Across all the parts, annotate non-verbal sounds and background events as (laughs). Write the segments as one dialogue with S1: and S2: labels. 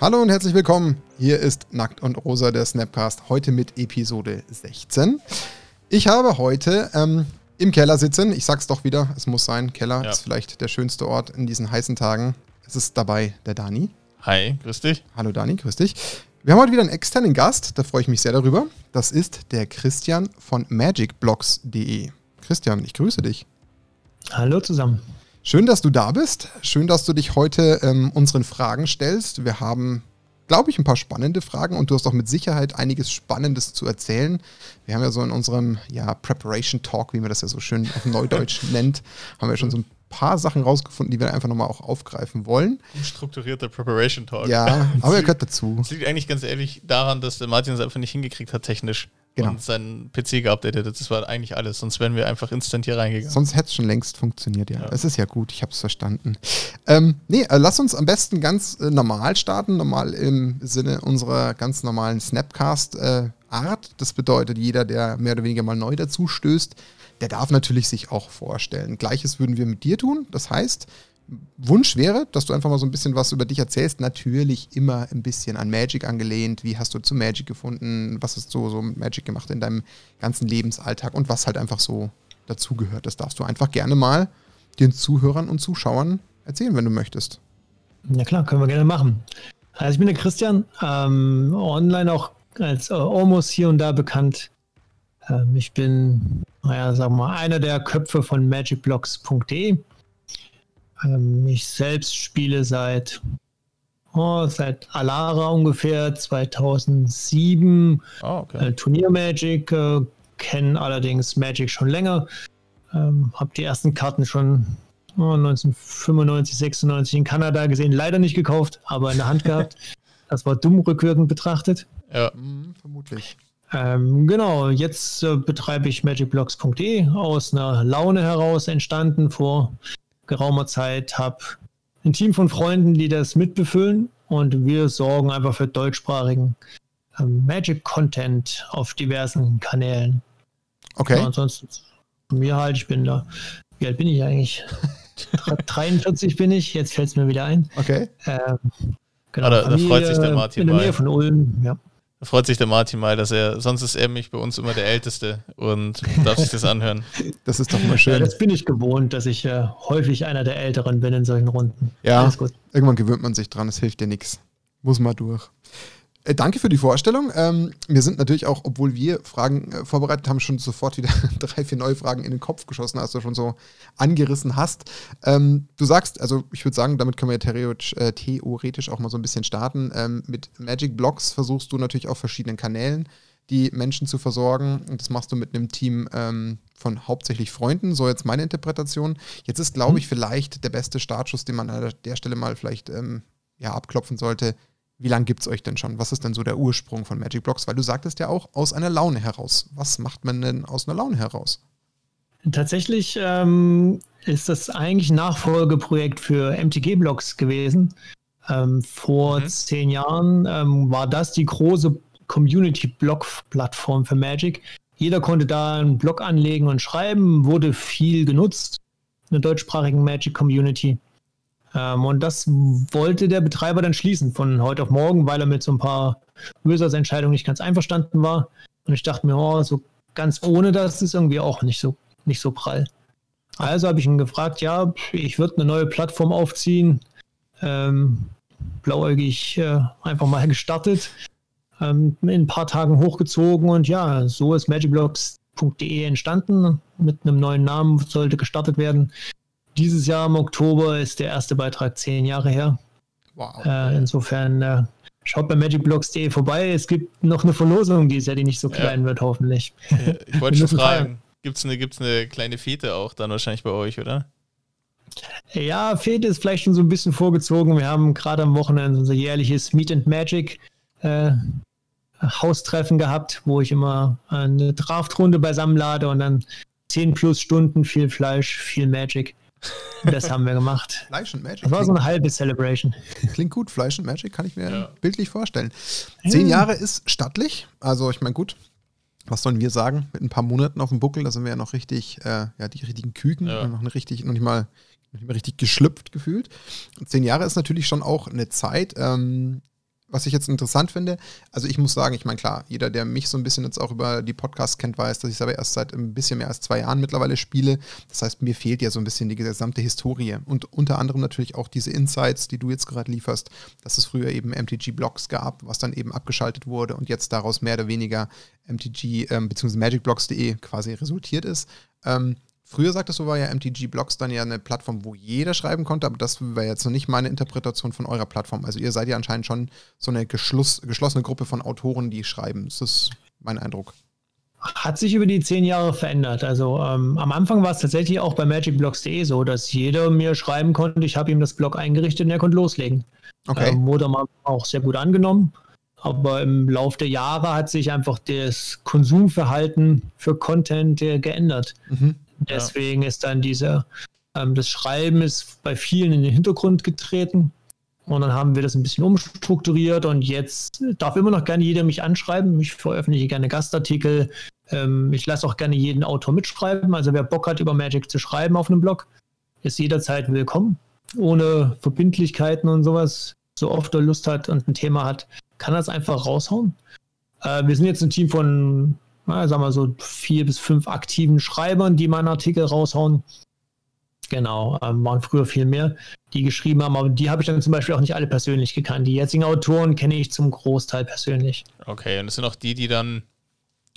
S1: Hallo und herzlich willkommen. Hier ist Nackt und Rosa, der Snapcast, heute mit Episode 16. Ich habe heute ähm, im Keller sitzen, ich sag's doch wieder, es muss sein, Keller ja. ist vielleicht der schönste Ort in diesen heißen Tagen. Es ist dabei der Dani.
S2: Hi, grüß dich.
S1: Hallo Dani, grüß dich. Wir haben heute wieder einen externen Gast, da freue ich mich sehr darüber. Das ist der Christian von magicblocks.de. Christian, ich grüße dich.
S3: Hallo zusammen.
S1: Schön, dass du da bist. Schön, dass du dich heute ähm, unseren Fragen stellst. Wir haben, glaube ich, ein paar spannende Fragen und du hast auch mit Sicherheit einiges Spannendes zu erzählen. Wir haben ja so in unserem ja, Preparation Talk, wie man das ja so schön auf Neudeutsch (laughs) nennt, haben wir schon so ein paar Sachen rausgefunden, die wir einfach nochmal auch aufgreifen wollen.
S2: Strukturierter Preparation Talk.
S1: Ja, aber (laughs) er gehört dazu.
S2: Es liegt eigentlich ganz ehrlich daran, dass der Martin es einfach nicht hingekriegt hat, technisch genau. und seinen PC geupdatet hat. Das war eigentlich alles, sonst wären wir einfach instant hier reingegangen.
S1: Sonst hätte es schon längst funktioniert, ja. Es ist ja gut, ich habe es verstanden. Ähm, nee, äh, lass uns am besten ganz äh, normal starten, normal im Sinne unserer ganz normalen Snapcast-Art. Äh, das bedeutet, jeder, der mehr oder weniger mal neu dazu stößt, der darf natürlich sich auch vorstellen. Gleiches würden wir mit dir tun. Das heißt, Wunsch wäre, dass du einfach mal so ein bisschen was über dich erzählst. Natürlich immer ein bisschen an Magic angelehnt. Wie hast du zu Magic gefunden? Was hast du so mit Magic gemacht in deinem ganzen Lebensalltag und was halt einfach so dazugehört? Das darfst du einfach gerne mal den Zuhörern und Zuschauern erzählen, wenn du möchtest.
S3: Ja klar, können wir gerne machen. Also ich bin der Christian, ähm, online auch als äh, Almost hier und da bekannt. Ähm, ich bin, naja, sagen wir mal, einer der Köpfe von magicblocks.de ähm, ich selbst spiele seit, oh, seit Alara ungefähr 2007 oh, okay. äh, Turnier Magic, äh, kenne allerdings Magic schon länger. Ähm, habe die ersten Karten schon oh, 1995, 96 in Kanada gesehen, leider nicht gekauft, aber in der Hand gehabt. (laughs) Das war dumm rückwirkend betrachtet.
S1: Ja, mh, vermutlich.
S3: Ähm, genau, jetzt äh, betreibe ich magicblocks.de aus einer Laune heraus entstanden vor geraumer Zeit, habe ein Team von Freunden, die das mitbefüllen und wir sorgen einfach für deutschsprachigen ähm, Magic-Content auf diversen Kanälen.
S1: Okay. Ja,
S3: ansonsten mir halt, ich bin da. Wie alt bin ich eigentlich? (laughs) 43 bin ich, jetzt fällt es mir wieder ein.
S1: Okay. Ähm,
S2: genau, ah, da, da freut sich der Martin.
S3: In der Nähe von Ulm, ja.
S2: Da freut sich der Martin mal, dass er, sonst ist er mich bei uns immer der Älteste und darf sich das anhören. (laughs)
S1: Das ist doch mal schön. Ja,
S3: das bin ich gewohnt, dass ich äh, häufig einer der Älteren bin in solchen Runden.
S1: Ja, irgendwann gewöhnt man sich dran, es hilft dir nichts. Muss mal durch. Äh, danke für die Vorstellung. Ähm, wir sind natürlich auch, obwohl wir Fragen äh, vorbereitet haben, schon sofort wieder (laughs) drei, vier neue Fragen in den Kopf geschossen, als du schon so angerissen hast. Ähm, du sagst, also ich würde sagen, damit können wir ja theoretisch, äh, theoretisch, auch mal so ein bisschen starten. Ähm, mit Magic Blocks versuchst du natürlich auf verschiedenen Kanälen die Menschen zu versorgen. Und das machst du mit einem Team ähm, von hauptsächlich Freunden, so jetzt meine Interpretation. Jetzt ist, glaube mhm. ich, vielleicht der beste Startschuss, den man an der Stelle mal vielleicht ähm, ja, abklopfen sollte wie lange gibt es euch denn schon? Was ist denn so der Ursprung von Magic Blocks? Weil du sagtest ja auch aus einer Laune heraus. Was macht man denn aus einer Laune heraus?
S3: Tatsächlich ähm, ist das eigentlich ein Nachfolgeprojekt für MTG Blocks gewesen. Ähm, vor mhm. zehn Jahren ähm, war das die große Community-Blog-Plattform für Magic. Jeder konnte da einen Blog anlegen und schreiben, wurde viel genutzt in der deutschsprachigen Magic-Community. Ähm, und das wollte der Betreiber dann schließen von heute auf morgen, weil er mit so ein paar Users-Entscheidungen nicht ganz einverstanden war. Und ich dachte mir, oh, so ganz ohne das ist irgendwie auch nicht so, nicht so prall. Also habe ich ihn gefragt, ja, ich würde eine neue Plattform aufziehen. Ähm, blauäugig äh, einfach mal gestartet, ähm, in ein paar Tagen hochgezogen und ja, so ist magicblocks.de entstanden. Mit einem neuen Namen sollte gestartet werden. Dieses Jahr im Oktober ist der erste Beitrag zehn Jahre her. Wow. Äh, insofern äh, schaut bei magicblocks.de vorbei. Es gibt noch eine Verlosung dieses Jahr, die nicht so klein ja. wird, hoffentlich.
S2: Ja, ich wollte (laughs) schon fragen, gibt es eine, gibt's eine kleine Fete auch dann wahrscheinlich bei euch, oder?
S3: Ja, Fete ist vielleicht schon so ein bisschen vorgezogen. Wir haben gerade am Wochenende unser jährliches Meet and Magic äh, Haustreffen gehabt, wo ich immer eine Draftrunde beisammenlade und dann 10 plus Stunden, viel Fleisch, viel Magic. Das haben wir gemacht.
S1: Fleisch und Magic.
S3: Das war so eine halbe Celebration.
S1: Klingt gut. Fleisch und Magic kann ich mir ja. bildlich vorstellen. Zehn Jahre ist stattlich. Also, ich meine, gut. Was sollen wir sagen? Mit ein paar Monaten auf dem Buckel, da sind wir ja noch richtig, äh, ja, die richtigen Küken. Ja. Noch, eine richtig, noch nicht mal noch nicht mal richtig geschlüpft gefühlt. Zehn Jahre ist natürlich schon auch eine Zeit. Ähm, was ich jetzt interessant finde, also ich muss sagen, ich meine, klar, jeder, der mich so ein bisschen jetzt auch über die Podcasts kennt, weiß, dass ich es aber erst seit ein bisschen mehr als zwei Jahren mittlerweile spiele. Das heißt, mir fehlt ja so ein bisschen die gesamte Historie und unter anderem natürlich auch diese Insights, die du jetzt gerade lieferst, dass es früher eben MTG-Blocks gab, was dann eben abgeschaltet wurde und jetzt daraus mehr oder weniger MTG ähm, bzw. MagicBlocks.de quasi resultiert ist. Ähm, Früher sagtest du, war ja MTG Blocks dann ja eine Plattform, wo jeder schreiben konnte, aber das wäre jetzt noch nicht meine Interpretation von eurer Plattform. Also ihr seid ja anscheinend schon so eine geschloss, geschlossene Gruppe von Autoren, die schreiben. Das ist mein Eindruck.
S3: Hat sich über die zehn Jahre verändert. Also ähm, am Anfang war es tatsächlich auch bei magicblocks.de so, dass jeder mir schreiben konnte, ich habe ihm das Blog eingerichtet und er konnte loslegen. Okay. Ähm, wurde auch sehr gut angenommen. Aber im Laufe der Jahre hat sich einfach das Konsumverhalten für Content geändert. Mhm. Deswegen ja. ist dann dieser, ähm, das Schreiben ist bei vielen in den Hintergrund getreten. Und dann haben wir das ein bisschen umstrukturiert und jetzt darf immer noch gerne jeder mich anschreiben. Ich veröffentliche gerne Gastartikel. Ähm, ich lasse auch gerne jeden Autor mitschreiben. Also wer Bock hat, über Magic zu schreiben auf einem Blog, ist jederzeit willkommen. Ohne Verbindlichkeiten und sowas. So oft er Lust hat und ein Thema hat, kann das einfach raushauen. Äh, wir sind jetzt ein Team von na, sagen wir so vier bis fünf aktiven Schreibern, die meinen Artikel raushauen. Genau, ähm, waren früher viel mehr, die geschrieben haben, aber die habe ich dann zum Beispiel auch nicht alle persönlich gekannt. Die jetzigen Autoren kenne ich zum Großteil persönlich.
S2: Okay, und das sind auch die, die dann,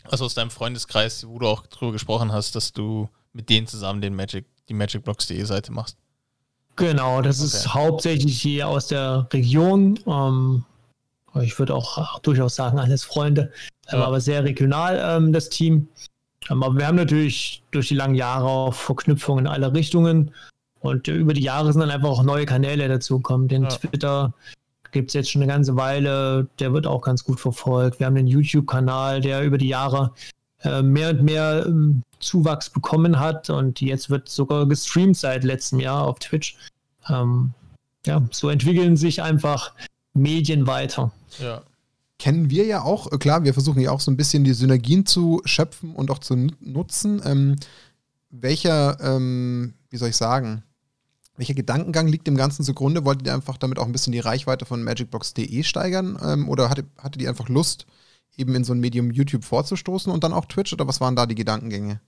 S2: also aus deinem Freundeskreis, wo du auch drüber gesprochen hast, dass du mit denen zusammen den Magic, die magicblocks.de Seite machst.
S3: Genau, das okay. ist hauptsächlich hier aus der Region. Ähm, ich würde auch, durchaus sagen, alles Freunde, ähm, ja. aber sehr regional ähm, das Team. Ähm, aber wir haben natürlich durch die langen Jahre auch Verknüpfungen in alle Richtungen und über die Jahre sind dann einfach auch neue Kanäle dazugekommen. Den ja. Twitter gibt es jetzt schon eine ganze Weile, der wird auch ganz gut verfolgt. Wir haben den YouTube-Kanal, der über die Jahre äh, mehr und mehr ähm, Zuwachs bekommen hat und jetzt wird sogar gestreamt seit letztem Jahr auf Twitch. Ähm, ja, so entwickeln sich einfach Medien weiter.
S1: Ja. Kennen wir ja auch, äh, klar, wir versuchen ja auch so ein bisschen die Synergien zu schöpfen und auch zu nutzen. Ähm, welcher, ähm, wie soll ich sagen, welcher Gedankengang liegt dem Ganzen zugrunde? Wolltet ihr einfach damit auch ein bisschen die Reichweite von magicbox.de steigern? Ähm, oder hattet, hattet ihr einfach Lust, eben in so ein Medium YouTube vorzustoßen und dann auch Twitch? Oder was waren da die Gedankengänge?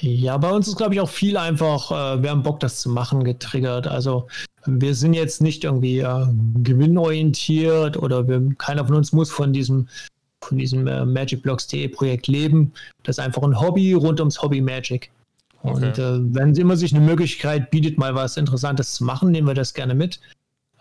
S3: Ja, bei uns ist, glaube ich, auch viel einfach, äh, wir haben Bock, das zu machen, getriggert. Also wir sind jetzt nicht irgendwie äh, gewinnorientiert oder wir, keiner von uns muss von diesem, von diesem äh, MagicBlocks.de Projekt leben. Das ist einfach ein Hobby rund ums Hobby Magic. Und okay. äh, wenn immer sich eine Möglichkeit bietet, mal was Interessantes zu machen, nehmen wir das gerne mit.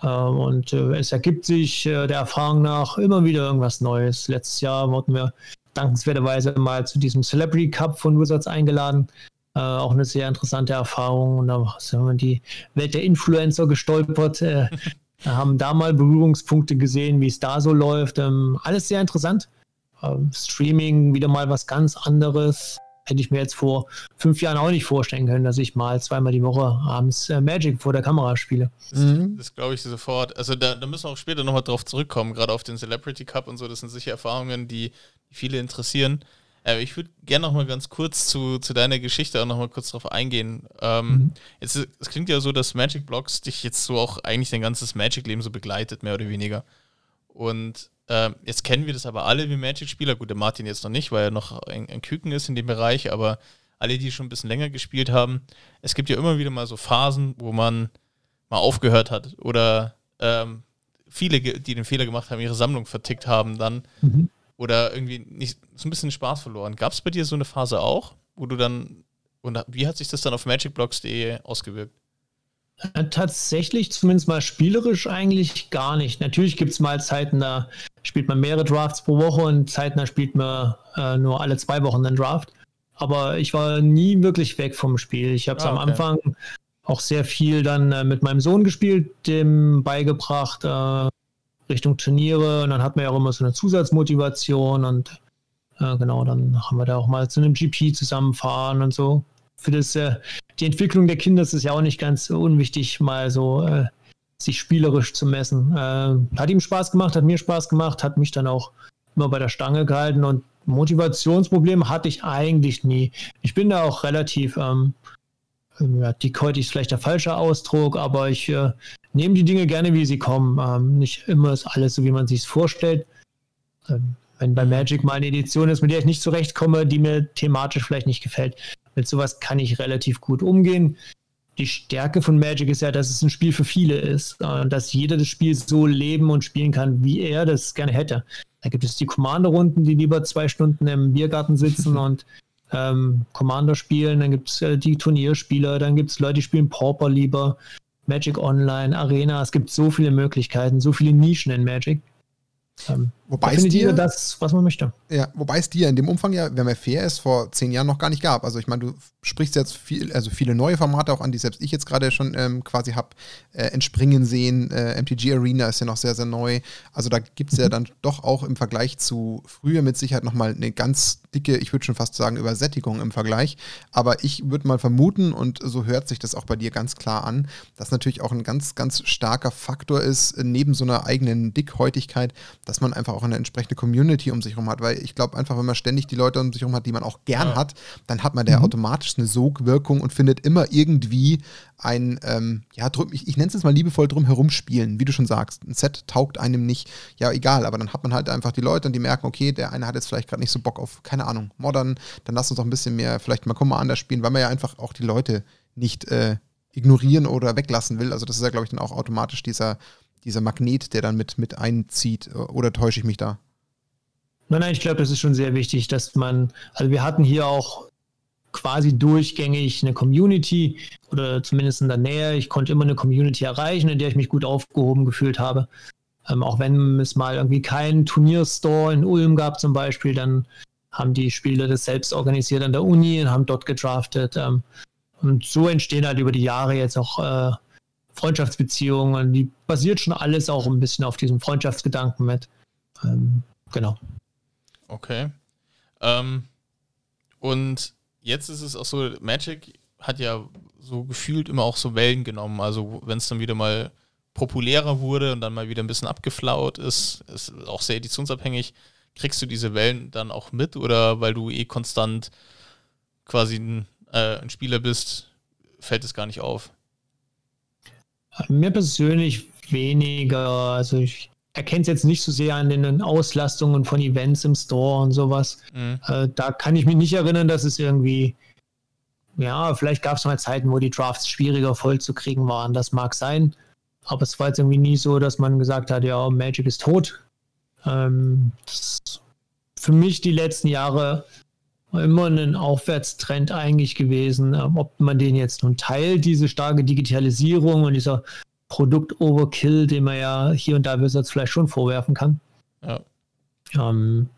S3: Äh, und äh, es ergibt sich äh, der Erfahrung nach immer wieder irgendwas Neues. Letztes Jahr wurden wir dankenswerterweise mal zu diesem Celebrity Cup von Wizards eingeladen. Äh, auch eine sehr interessante Erfahrung. Und da sind wir in die Welt der Influencer gestolpert. Äh, (laughs) haben da mal Berührungspunkte gesehen, wie es da so läuft. Ähm, alles sehr interessant. Ähm, Streaming, wieder mal was ganz anderes. Hätte ich mir jetzt vor fünf Jahren auch nicht vorstellen können, dass ich mal zweimal die Woche abends äh, Magic vor der Kamera spiele.
S2: Das, mhm. das glaube ich sofort. Also da, da müssen wir auch später nochmal drauf zurückkommen, gerade auf den Celebrity Cup und so. Das sind sicher Erfahrungen, die viele interessieren. Äh, ich würde gerne noch mal ganz kurz zu, zu deiner Geschichte auch noch mal kurz drauf eingehen. Ähm, mhm. jetzt, es klingt ja so, dass Magic Blocks dich jetzt so auch eigentlich dein ganzes Magic-Leben so begleitet, mehr oder weniger. Und äh, jetzt kennen wir das aber alle wie Magic-Spieler. Gut, der Martin jetzt noch nicht, weil er noch ein, ein Küken ist in dem Bereich, aber alle, die schon ein bisschen länger gespielt haben, es gibt ja immer wieder mal so Phasen, wo man mal aufgehört hat oder ähm, viele, die den Fehler gemacht haben, ihre Sammlung vertickt haben dann. Mhm oder irgendwie nicht so ein bisschen Spaß verloren. Gab es bei dir so eine Phase auch, wo du dann, und wie hat sich das dann auf magicblocks.de ausgewirkt?
S3: Äh, tatsächlich, zumindest mal spielerisch eigentlich gar nicht. Natürlich gibt es mal Zeiten, da spielt man mehrere Drafts pro Woche und Zeiten, da spielt man äh, nur alle zwei Wochen einen Draft. Aber ich war nie wirklich weg vom Spiel. Ich habe es ah, okay. am Anfang auch sehr viel dann äh, mit meinem Sohn gespielt, dem beigebracht, äh, Richtung Turniere und dann hat man ja auch immer so eine Zusatzmotivation und äh, genau, dann haben wir da auch mal zu einem GP zusammenfahren und so. Für das, äh, die Entwicklung der Kinder ist es ja auch nicht ganz unwichtig, mal so äh, sich spielerisch zu messen. Äh, hat ihm Spaß gemacht, hat mir Spaß gemacht, hat mich dann auch immer bei der Stange gehalten und Motivationsprobleme hatte ich eigentlich nie. Ich bin da auch relativ, ähm, ja, dickhäutig ist vielleicht der falsche Ausdruck, aber ich äh, nehme die Dinge gerne, wie sie kommen. Ähm, nicht immer ist alles so, wie man sich vorstellt. Ähm, wenn bei Magic mal eine Edition ist, mit der ich nicht zurechtkomme, die mir thematisch vielleicht nicht gefällt, mit sowas kann ich relativ gut umgehen. Die Stärke von Magic ist ja, dass es ein Spiel für viele ist und dass jeder das Spiel so leben und spielen kann, wie er das gerne hätte. Da gibt es die Commander-Runden, die lieber zwei Stunden im Biergarten sitzen (laughs) und ähm, Commander spielen. Dann gibt es äh, die Turnierspieler, dann gibt es Leute, die spielen Pauper lieber, Magic Online, Arena. Es gibt so viele Möglichkeiten, so viele Nischen in Magic.
S1: Ähm, wobei es dir
S3: das, was man möchte.
S1: Ja, wobei es dir in dem Umfang ja, wenn man fair ist, vor zehn Jahren noch gar nicht gab. Also ich meine, du sprichst jetzt viel, also viele neue Formate auch an, die selbst ich jetzt gerade schon ähm, quasi habe äh, entspringen sehen. Äh, MTG Arena ist ja noch sehr, sehr neu. Also da gibt es mhm. ja dann doch auch im Vergleich zu früher mit Sicherheit nochmal eine ganz dicke, ich würde schon fast sagen, Übersättigung im Vergleich. Aber ich würde mal vermuten, und so hört sich das auch bei dir ganz klar an, dass natürlich auch ein ganz, ganz starker Faktor ist, neben so einer eigenen Dickhäutigkeit, dass man einfach auch eine entsprechende Community um sich herum hat. Weil ich glaube einfach, wenn man ständig die Leute um sich herum hat, die man auch gern ja. hat, dann hat man da mhm. automatisch eine Sogwirkung und findet immer irgendwie ein, ähm, ja, drum, ich, ich nenne es jetzt mal liebevoll drum herum spielen, wie du schon sagst. Ein Set taugt einem nicht, ja, egal, aber dann hat man halt einfach die Leute und die merken, okay, der eine hat jetzt vielleicht gerade nicht so Bock auf, keine Ahnung, Modern, dann lass uns doch ein bisschen mehr, vielleicht mal komm mal anders spielen, weil man ja einfach auch die Leute nicht äh, ignorieren oder weglassen will. Also das ist ja, glaube ich, dann auch automatisch dieser, dieser Magnet, der dann mit, mit einzieht. Oder täusche ich mich da?
S3: Nein, nein, ich glaube, das ist schon sehr wichtig, dass man, also wir hatten hier auch quasi durchgängig eine Community oder zumindest in der Nähe. Ich konnte immer eine Community erreichen, in der ich mich gut aufgehoben gefühlt habe. Ähm, auch wenn es mal irgendwie keinen Turnierstore in Ulm gab zum Beispiel, dann haben die Spieler das selbst organisiert an der Uni und haben dort gedraftet. Ähm, und so entstehen halt über die Jahre jetzt auch äh, Freundschaftsbeziehungen. Die basiert schon alles auch ein bisschen auf diesem Freundschaftsgedanken mit. Ähm, genau.
S2: Okay. Ähm, und jetzt ist es auch so, Magic hat ja so gefühlt immer auch so Wellen genommen. Also wenn es dann wieder mal populärer wurde und dann mal wieder ein bisschen abgeflaut ist, ist auch sehr editionsabhängig. Kriegst du diese Wellen dann auch mit oder weil du eh konstant quasi ein, äh, ein Spieler bist, fällt es gar nicht auf?
S3: Mir persönlich weniger. Also ich erkenne es jetzt nicht so sehr an den Auslastungen von Events im Store und sowas. Mhm. Äh, da kann ich mich nicht erinnern, dass es irgendwie, ja, vielleicht gab es mal Zeiten, wo die Drafts schwieriger voll zu kriegen waren. Das mag sein. Aber es war jetzt irgendwie nie so, dass man gesagt hat, ja, Magic ist tot. Ähm, für mich die letzten Jahre immer ein Aufwärtstrend eigentlich gewesen. Ähm, ob man den jetzt nun teilt, diese starke Digitalisierung und dieser Produkt-Overkill, den man ja hier und da Wizards vielleicht schon vorwerfen kann. Ja. Ähm,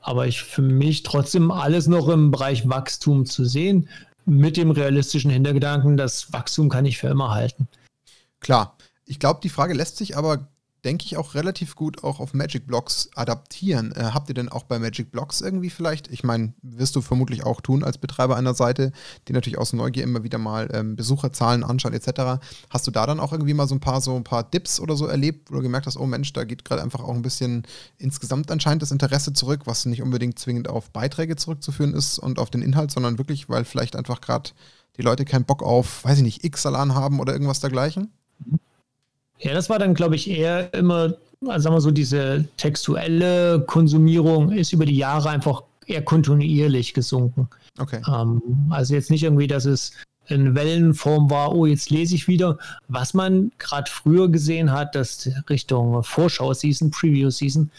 S3: aber ich für mich trotzdem alles noch im Bereich Wachstum zu sehen, mit dem realistischen Hintergedanken, das Wachstum kann ich für immer halten.
S1: Klar. Ich glaube, die Frage lässt sich aber denke ich, auch relativ gut auch auf Magic Blocks adaptieren. Äh, habt ihr denn auch bei Magic Blocks irgendwie vielleicht, ich meine, wirst du vermutlich auch tun als Betreiber einer Seite, die natürlich aus Neugier immer wieder mal ähm, Besucherzahlen anschaut etc. Hast du da dann auch irgendwie mal so ein paar so ein paar Dips oder so erlebt, wo du gemerkt hast, oh Mensch, da geht gerade einfach auch ein bisschen insgesamt anscheinend das Interesse zurück, was nicht unbedingt zwingend auf Beiträge zurückzuführen ist und auf den Inhalt, sondern wirklich, weil vielleicht einfach gerade die Leute keinen Bock auf, weiß ich nicht, X-Salan haben oder irgendwas dergleichen? Mhm.
S3: Ja, das war dann, glaube ich, eher immer, also sagen wir so, diese textuelle Konsumierung ist über die Jahre einfach eher kontinuierlich gesunken.
S1: Okay.
S3: Ähm, also jetzt nicht irgendwie, dass es in Wellenform war, oh, jetzt lese ich wieder. Was man gerade früher gesehen hat, dass Richtung Vorschau-Season, Preview-Season,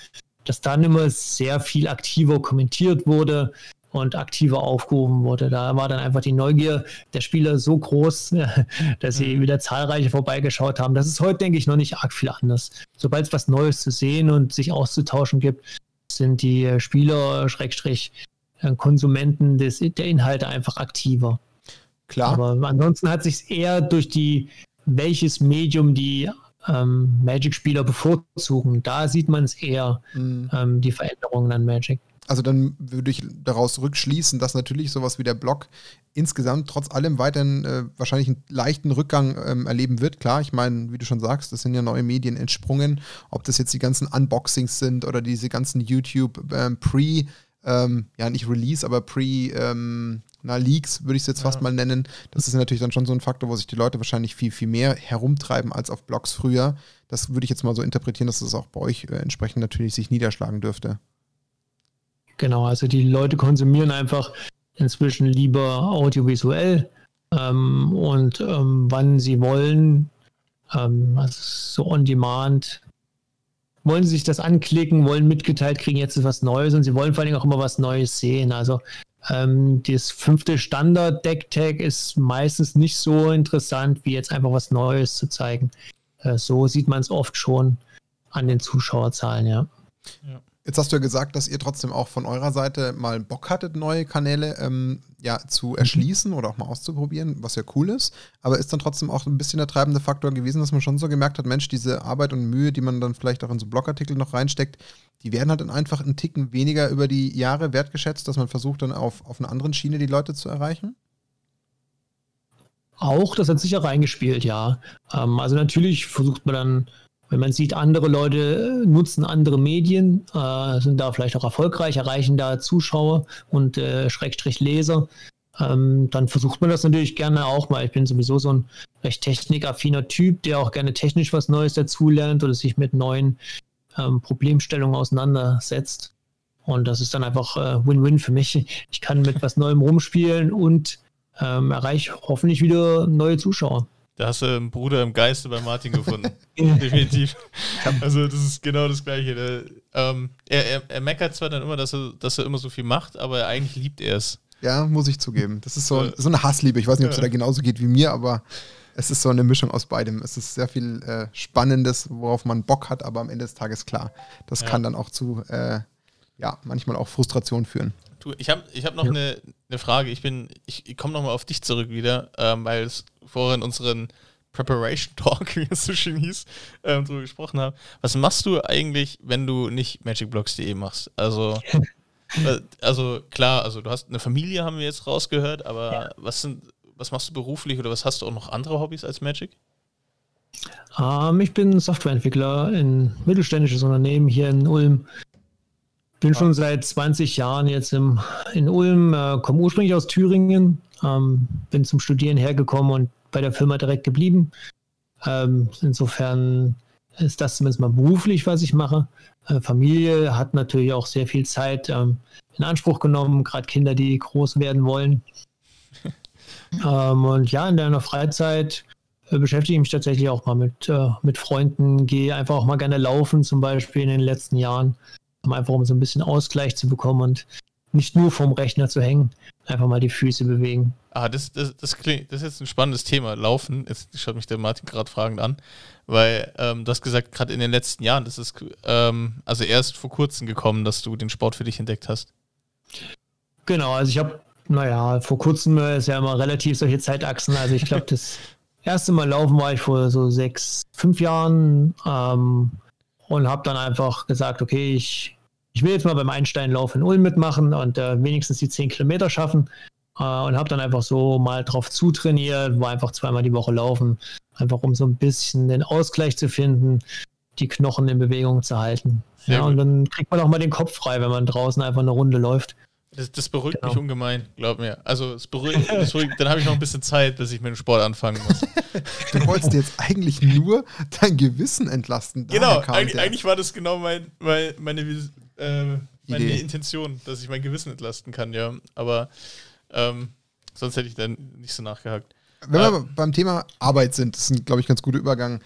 S3: dass dann immer sehr viel aktiver kommentiert wurde, und aktiver aufgehoben wurde. Da war dann einfach die Neugier der Spieler so groß, (laughs) dass sie mhm. wieder zahlreiche vorbeigeschaut haben. Das ist heute, denke ich, noch nicht arg viel anders. Sobald es was Neues zu sehen und sich auszutauschen gibt, sind die Spieler, Schrägstrich, äh, Konsumenten des, der Inhalte einfach aktiver.
S1: Klar.
S3: Aber ansonsten hat sich eher durch die, welches Medium die ähm, Magic-Spieler bevorzugen, da sieht man es eher, mhm. ähm, die Veränderungen an Magic
S1: also dann würde ich daraus rückschließen, dass natürlich sowas wie der Blog insgesamt trotz allem weiterhin äh, wahrscheinlich einen leichten Rückgang ähm, erleben wird. Klar, ich meine, wie du schon sagst, das sind ja neue Medien entsprungen. Ob das jetzt die ganzen Unboxings sind oder diese ganzen YouTube ähm, Pre- ähm, ja nicht Release, aber Pre, ähm, na, Leaks würde ich es jetzt ja. fast mal nennen. Das ist natürlich dann schon so ein Faktor, wo sich die Leute wahrscheinlich viel, viel mehr herumtreiben als auf Blogs früher. Das würde ich jetzt mal so interpretieren, dass das auch bei euch äh, entsprechend natürlich sich niederschlagen dürfte.
S3: Genau, also die Leute konsumieren einfach inzwischen lieber audiovisuell ähm, und ähm, wann sie wollen, ähm, also so on demand, wollen sie sich das anklicken, wollen mitgeteilt kriegen, jetzt ist was Neues und sie wollen vor allem auch immer was Neues sehen. Also ähm, das fünfte Standard-Deck-Tag ist meistens nicht so interessant, wie jetzt einfach was Neues zu zeigen. Äh, so sieht man es oft schon an den Zuschauerzahlen, ja.
S1: ja. Jetzt hast du ja gesagt, dass ihr trotzdem auch von eurer Seite mal Bock hattet, neue Kanäle ähm, ja, zu mhm. erschließen oder auch mal auszuprobieren, was ja cool ist. Aber ist dann trotzdem auch ein bisschen der treibende Faktor gewesen, dass man schon so gemerkt hat, Mensch, diese Arbeit und Mühe, die man dann vielleicht auch in so Blogartikel noch reinsteckt, die werden halt dann einfach einen Ticken weniger über die Jahre wertgeschätzt, dass man versucht dann auf, auf einer anderen Schiene die Leute zu erreichen?
S3: Auch, das hat sicher reingespielt, ja. Ähm, also natürlich versucht man dann wenn man sieht, andere Leute äh, nutzen andere Medien, äh, sind da vielleicht auch erfolgreich, erreichen da Zuschauer und äh, Schrägstrich Leser, ähm, dann versucht man das natürlich gerne auch mal. Ich bin sowieso so ein recht technikaffiner Typ, der auch gerne technisch was Neues dazulernt oder sich mit neuen ähm, Problemstellungen auseinandersetzt. Und das ist dann einfach äh, Win-Win für mich. Ich kann mit was Neuem rumspielen und ähm, erreiche hoffentlich wieder neue Zuschauer.
S2: Da hast du einen Bruder im Geiste bei Martin gefunden. (laughs) Definitiv. Also das ist genau das Gleiche. Der, ähm, er, er, er, meckert zwar dann immer, dass er, dass er immer so viel macht, aber eigentlich liebt er es.
S1: Ja, muss ich zugeben. Das ist so, so eine Hassliebe. Ich weiß nicht, ob es ja. da genauso geht wie mir, aber es ist so eine Mischung aus beidem. Es ist sehr viel äh, Spannendes, worauf man Bock hat, aber am Ende des Tages klar. Das ja. kann dann auch zu, äh, ja, manchmal auch Frustration führen.
S2: Du, ich habe ich hab noch ja. eine, eine Frage. Ich bin, ich, ich komme nochmal auf dich zurück wieder, ähm, weil es vorhin unseren Preparation Talk, (laughs) wie es so schön hieß, ähm, drüber gesprochen haben. Was machst du eigentlich, wenn du nicht magicblocks.de machst? Also, (laughs) äh, also klar, also du hast eine Familie, haben wir jetzt rausgehört, aber ja. was sind, was machst du beruflich oder was hast du auch noch andere Hobbys als Magic?
S3: Um, ähm, ich bin Softwareentwickler in mittelständisches Unternehmen hier in Ulm bin schon seit 20 Jahren jetzt im, in Ulm, äh, komme ursprünglich aus Thüringen, ähm, bin zum Studieren hergekommen und bei der Firma direkt geblieben. Ähm, insofern ist das zumindest mal beruflich, was ich mache. Äh, Familie hat natürlich auch sehr viel Zeit ähm, in Anspruch genommen, gerade Kinder, die groß werden wollen. (laughs) ähm, und ja, in deiner Freizeit äh, beschäftige ich mich tatsächlich auch mal mit, äh, mit Freunden, gehe einfach auch mal gerne laufen, zum Beispiel in den letzten Jahren einfach um so ein bisschen Ausgleich zu bekommen und nicht nur vom Rechner zu hängen, einfach mal die Füße bewegen.
S2: Ah, das, das, das, klingt, das ist jetzt ein spannendes Thema, Laufen. Jetzt schaut mich der Martin gerade fragend an, weil ähm, du hast gesagt, gerade in den letzten Jahren, das ist ähm, also erst vor kurzem gekommen, dass du den Sport für dich entdeckt hast.
S3: Genau, also ich habe, naja, vor kurzem ist ja immer relativ solche Zeitachsen. Also ich glaube, (laughs) das erste Mal laufen war ich vor so sechs, fünf Jahren. Ähm, und habe dann einfach gesagt, okay, ich, ich will jetzt mal beim Einsteinlauf in Ulm mitmachen und äh, wenigstens die 10 Kilometer schaffen. Äh, und habe dann einfach so mal drauf zutrainiert, war einfach zweimal die Woche laufen, einfach um so ein bisschen den Ausgleich zu finden, die Knochen in Bewegung zu halten. Sehr ja, gut. und dann kriegt man auch mal den Kopf frei, wenn man draußen einfach eine Runde läuft.
S2: Das, das beruhigt genau. mich ungemein, glaub mir. Also es beruhigt, beruhigt, dann habe ich noch ein bisschen Zeit, bis ich mit dem Sport anfangen muss.
S1: du wolltest jetzt eigentlich nur dein Gewissen entlasten.
S2: Daher genau, eigentlich, eigentlich, war das genau mein, mein meine, äh, meine Intention, dass ich mein Gewissen entlasten kann, ja. Aber ähm, sonst hätte ich dann nicht so nachgehakt.
S1: Wenn wir äh, beim Thema Arbeit sind, das ist ein, glaube ich, ganz guter Übergang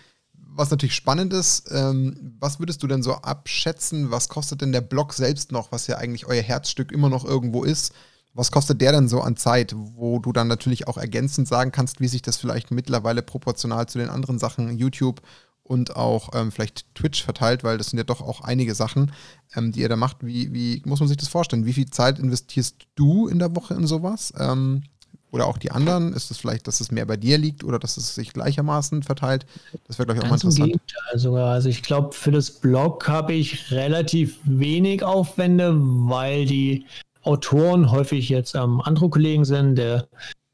S1: was natürlich spannend ist, ähm, was würdest du denn so abschätzen? Was kostet denn der Blog selbst noch, was ja eigentlich euer Herzstück immer noch irgendwo ist? Was kostet der denn so an Zeit, wo du dann natürlich auch ergänzend sagen kannst, wie sich das vielleicht mittlerweile proportional zu den anderen Sachen YouTube und auch ähm, vielleicht Twitch verteilt, weil das sind ja doch auch einige Sachen, ähm, die ihr da macht. Wie, wie muss man sich das vorstellen? Wie viel Zeit investierst du in der Woche in sowas? Ähm, oder auch die anderen? Ist es vielleicht, dass es mehr bei dir liegt oder dass es sich gleichermaßen verteilt? Das wäre, glaube ich, auch Ganz mal interessant. Im
S3: Gegenteil sogar. Also ich glaube, für das Blog habe ich relativ wenig Aufwände, weil die Autoren häufig jetzt ähm, andere Kollegen sind. Der,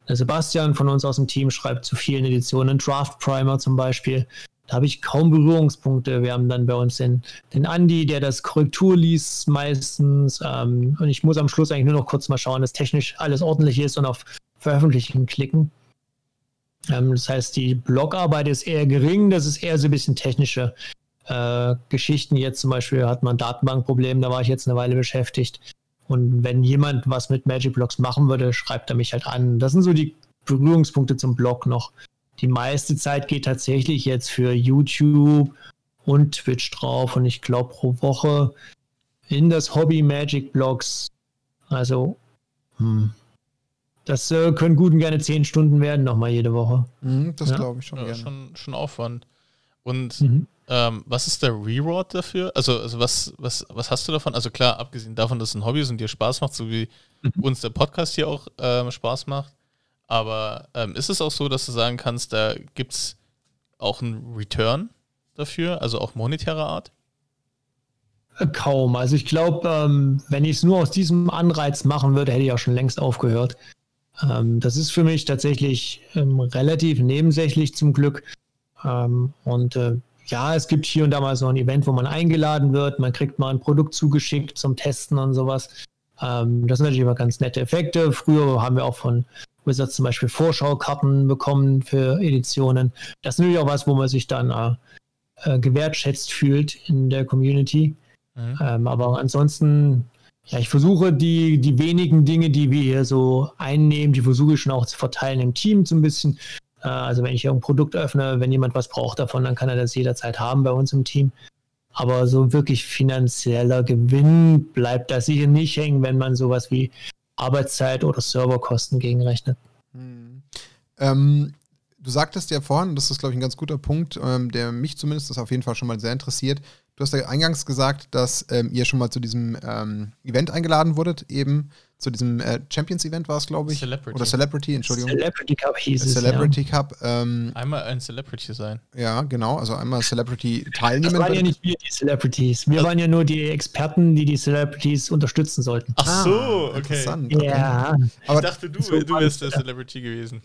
S3: der, Sebastian von uns aus dem Team schreibt zu vielen Editionen, Draft Primer zum Beispiel. Da habe ich kaum Berührungspunkte. Wir haben dann bei uns den, den Andi, der das Korrektur liest meistens. Ähm, und ich muss am Schluss eigentlich nur noch kurz mal schauen, dass technisch alles ordentlich ist und auf Veröffentlichen klicken. Ähm, das heißt, die Blogarbeit ist eher gering. Das ist eher so ein bisschen technische äh, Geschichten. Jetzt zum Beispiel hat man ein Datenbankproblem, da war ich jetzt eine Weile beschäftigt. Und wenn jemand was mit Magic Blocks machen würde, schreibt er mich halt an. Das sind so die Berührungspunkte zum Blog noch. Die meiste Zeit geht tatsächlich jetzt für YouTube und Twitch drauf und ich glaube pro Woche in das Hobby Magic Blogs. Also, hm. Das äh, können gut und gerne zehn Stunden werden, nochmal jede Woche.
S1: Mhm, das ja? glaube ich schon
S2: ja, gerne. Schon, schon Aufwand. Und mhm. ähm, was ist der Reward dafür? Also, also was, was, was hast du davon? Also klar, abgesehen davon, dass es ein Hobby ist und dir Spaß macht, so wie mhm. uns der Podcast hier auch ähm, Spaß macht. Aber ähm, ist es auch so, dass du sagen kannst, da gibt es auch einen Return dafür, also auch monetärer Art?
S3: Äh, kaum. Also ich glaube, ähm, wenn ich es nur aus diesem Anreiz machen würde, hätte ich auch schon längst aufgehört. Ähm, das ist für mich tatsächlich ähm, relativ nebensächlich zum Glück. Ähm, und äh, ja, es gibt hier und da mal so ein Event, wo man eingeladen wird. Man kriegt mal ein Produkt zugeschickt zum Testen und sowas. Ähm, das sind natürlich immer ganz nette Effekte. Früher haben wir auch von Wizards zum Beispiel Vorschaukarten bekommen für Editionen. Das ist natürlich auch was, wo man sich dann äh, äh, gewertschätzt fühlt in der Community. Mhm. Ähm, aber ansonsten, ja, ich versuche die, die wenigen Dinge, die wir hier so einnehmen, die versuche ich schon auch zu verteilen im Team so ein bisschen. Äh, also wenn ich ein Produkt öffne, wenn jemand was braucht davon, dann kann er das jederzeit haben bei uns im Team. Aber so wirklich finanzieller Gewinn bleibt da sicher nicht hängen, wenn man sowas wie Arbeitszeit oder Serverkosten gegenrechnet. Hm.
S1: Ähm, du sagtest ja vorhin, das ist, glaube ich, ein ganz guter Punkt, ähm, der mich zumindest auf jeden Fall schon mal sehr interessiert. Du hast ja eingangs gesagt, dass ähm, ihr schon mal zu diesem ähm, Event eingeladen wurdet, eben zu diesem äh, Champions-Event war es, glaube ich.
S2: Celebrity.
S1: Oder Celebrity, Entschuldigung.
S3: Celebrity Cup hieß es.
S1: Celebrity ja. Cup.
S2: Ähm, einmal ein Celebrity sein.
S1: Ja, genau. Also einmal Celebrity teilnehmen.
S3: Das waren ja nicht wir, die Celebrities. Wir also, waren ja nur die Experten, die die Celebrities unterstützen sollten.
S2: Ach so, ah, okay. Interessant.
S3: Okay. Ja.
S2: Aber ich dachte, du, du wärst der Celebrity gewesen.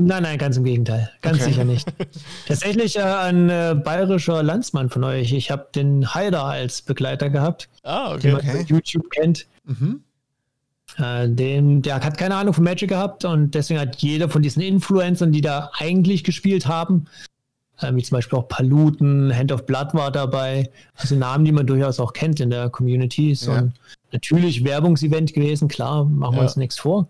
S3: Nein, nein, ganz im Gegenteil. Ganz okay. sicher nicht. (laughs) Tatsächlich äh, ein äh, bayerischer Landsmann von euch. Ich habe den Haider als Begleiter gehabt.
S2: Ah, okay.
S3: Den man okay. YouTube kennt. Mhm. Äh, den, der hat keine Ahnung von Magic gehabt und deswegen hat jeder von diesen Influencern, die da eigentlich gespielt haben, äh, wie zum Beispiel auch Paluten, Hand of Blood war dabei, also Namen, die man durchaus auch kennt in der Community. So ja. ein natürlich Werbungsevent gewesen, klar, machen wir ja. uns nichts vor.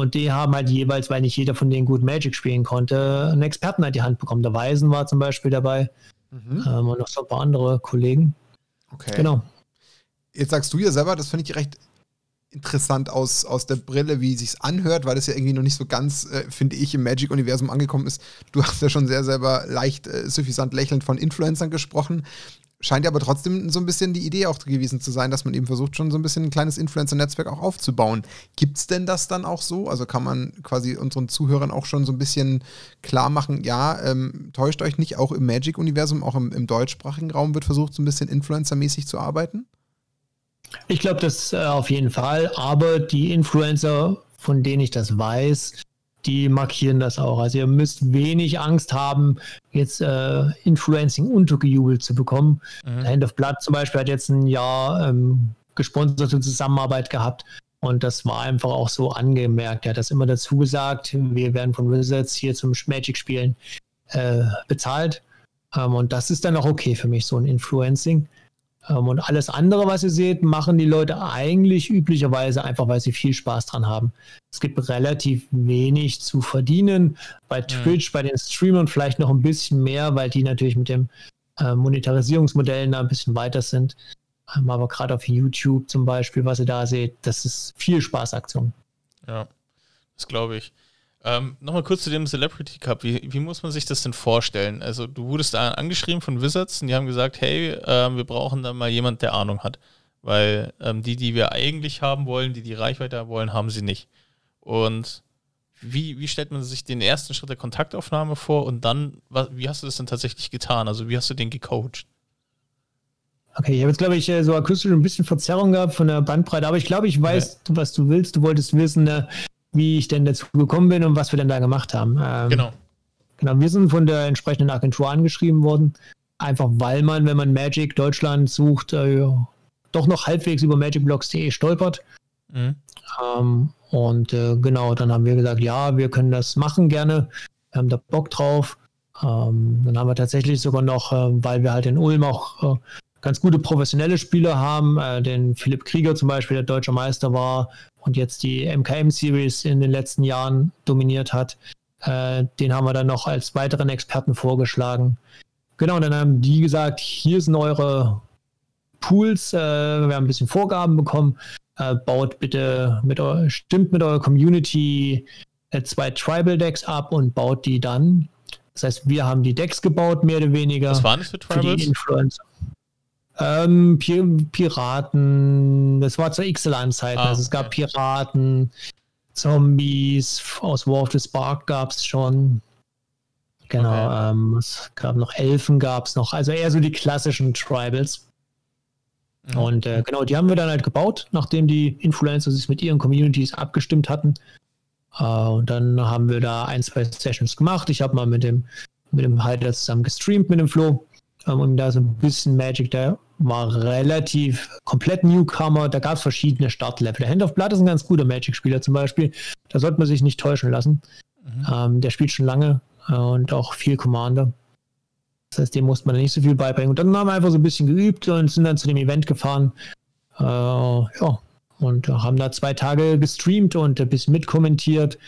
S3: Und die haben halt jeweils, weil nicht jeder von denen gut Magic spielen konnte, einen Experten an die Hand bekommen. Der Weisen war zum Beispiel dabei mhm. ähm, und noch so ein paar andere Kollegen.
S1: Okay. Genau. Jetzt sagst du ja selber, das finde ich recht interessant aus, aus der Brille, wie sich's anhört, weil das ja irgendwie noch nicht so ganz, äh, finde ich, im Magic-Universum angekommen ist. Du hast ja schon sehr selber leicht äh, suffisant lächelnd von Influencern gesprochen. Scheint ja aber trotzdem so ein bisschen die Idee auch gewesen zu sein, dass man eben versucht, schon so ein bisschen ein kleines Influencer-Netzwerk auch aufzubauen. Gibt's denn das dann auch so? Also kann man quasi unseren Zuhörern auch schon so ein bisschen klar machen, ja, ähm, täuscht euch nicht, auch im Magic-Universum, auch im, im deutschsprachigen Raum wird versucht, so ein bisschen Influencer-mäßig zu arbeiten?
S3: Ich glaube, das äh, auf jeden Fall. Aber die Influencer, von denen ich das weiß, die markieren das auch. Also ihr müsst wenig Angst haben, jetzt äh, Influencing untergejubelt zu bekommen. Mhm. Hand of Blood zum Beispiel hat jetzt ein Jahr ähm, gesponserte Zusammenarbeit gehabt. Und das war einfach auch so angemerkt. Er hat das immer dazu gesagt. Wir werden von Wizards hier zum Magic-Spielen äh, bezahlt. Ähm, und das ist dann auch okay für mich, so ein Influencing. Ähm, und alles andere, was ihr seht, machen die Leute eigentlich üblicherweise einfach, weil sie viel Spaß dran haben. Es gibt relativ wenig zu verdienen. Bei Twitch, mhm. bei den Streamern vielleicht noch ein bisschen mehr, weil die natürlich mit dem äh, Monetarisierungsmodellen da ein bisschen weiter sind. Ähm, aber gerade auf YouTube zum Beispiel, was ihr da seht, das ist viel Spaßaktion.
S2: Ja, das glaube ich. Ähm, Nochmal kurz zu dem Celebrity Cup. Wie, wie, muss man sich das denn vorstellen? Also, du wurdest da angeschrieben von Wizards und die haben gesagt: Hey, äh, wir brauchen da mal jemand, der Ahnung hat. Weil ähm, die, die wir eigentlich haben wollen, die die Reichweite haben wollen, haben sie nicht. Und wie, wie stellt man sich den ersten Schritt der Kontaktaufnahme vor und dann, was, wie hast du das denn tatsächlich getan? Also, wie hast du den gecoacht?
S3: Okay, ich habe jetzt, glaube ich, äh, so akustisch ein bisschen Verzerrung gehabt von der Bandbreite, aber ich glaube, ich weiß, ja. was du willst. Du wolltest wissen, äh, wie ich denn dazu gekommen bin und was wir denn da gemacht haben.
S2: Ähm, genau.
S3: Genau, wir sind von der entsprechenden Agentur angeschrieben worden. Einfach weil man, wenn man Magic Deutschland sucht, äh, doch noch halbwegs über magicblocks.de stolpert. Mhm. Ähm, und äh, genau, dann haben wir gesagt, ja, wir können das machen gerne. Wir haben da Bock drauf. Ähm, dann haben wir tatsächlich sogar noch, äh, weil wir halt in Ulm auch äh, ganz gute professionelle Spieler haben, äh, den Philipp Krieger zum Beispiel, der deutscher Meister war und jetzt die MKM-Series in den letzten Jahren dominiert hat. Äh, den haben wir dann noch als weiteren Experten vorgeschlagen. Genau, und dann haben die gesagt, hier sind eure Pools, äh, wir haben ein bisschen Vorgaben bekommen, äh, baut bitte mit stimmt mit eurer Community äh, zwei Tribal Decks ab und baut die dann. Das heißt, wir haben die Decks gebaut, mehr oder weniger.
S2: Was waren das für Tribals? Für die Influencer.
S3: Ähm, Piraten, das war zur XLAN-Zeit. Ah, also es gab okay. Piraten, Zombies, aus War of the Spark gab es schon. Genau, okay. ähm, es gab noch Elfen, gab es noch, also eher so die klassischen Tribals. Mhm. Und äh, genau, die haben wir dann halt gebaut, nachdem die Influencer sich mit ihren Communities abgestimmt hatten. Äh, und dann haben wir da ein, zwei Sessions gemacht. Ich habe mal mit dem, mit dem Heider zusammen gestreamt, mit dem Flo. Ähm, und da so ein bisschen Magic, der war relativ komplett Newcomer. Da gab es verschiedene Startlevel. Der Hand of Blood ist ein ganz guter Magic-Spieler zum Beispiel. Da sollte man sich nicht täuschen lassen. Mhm. Ähm, der spielt schon lange äh, und auch viel Commander. Das heißt, dem musste man nicht so viel beibringen. Und dann haben wir einfach so ein bisschen geübt und sind dann zu dem Event gefahren. Äh, ja, und haben da zwei Tage gestreamt und ein bisschen mitkommentiert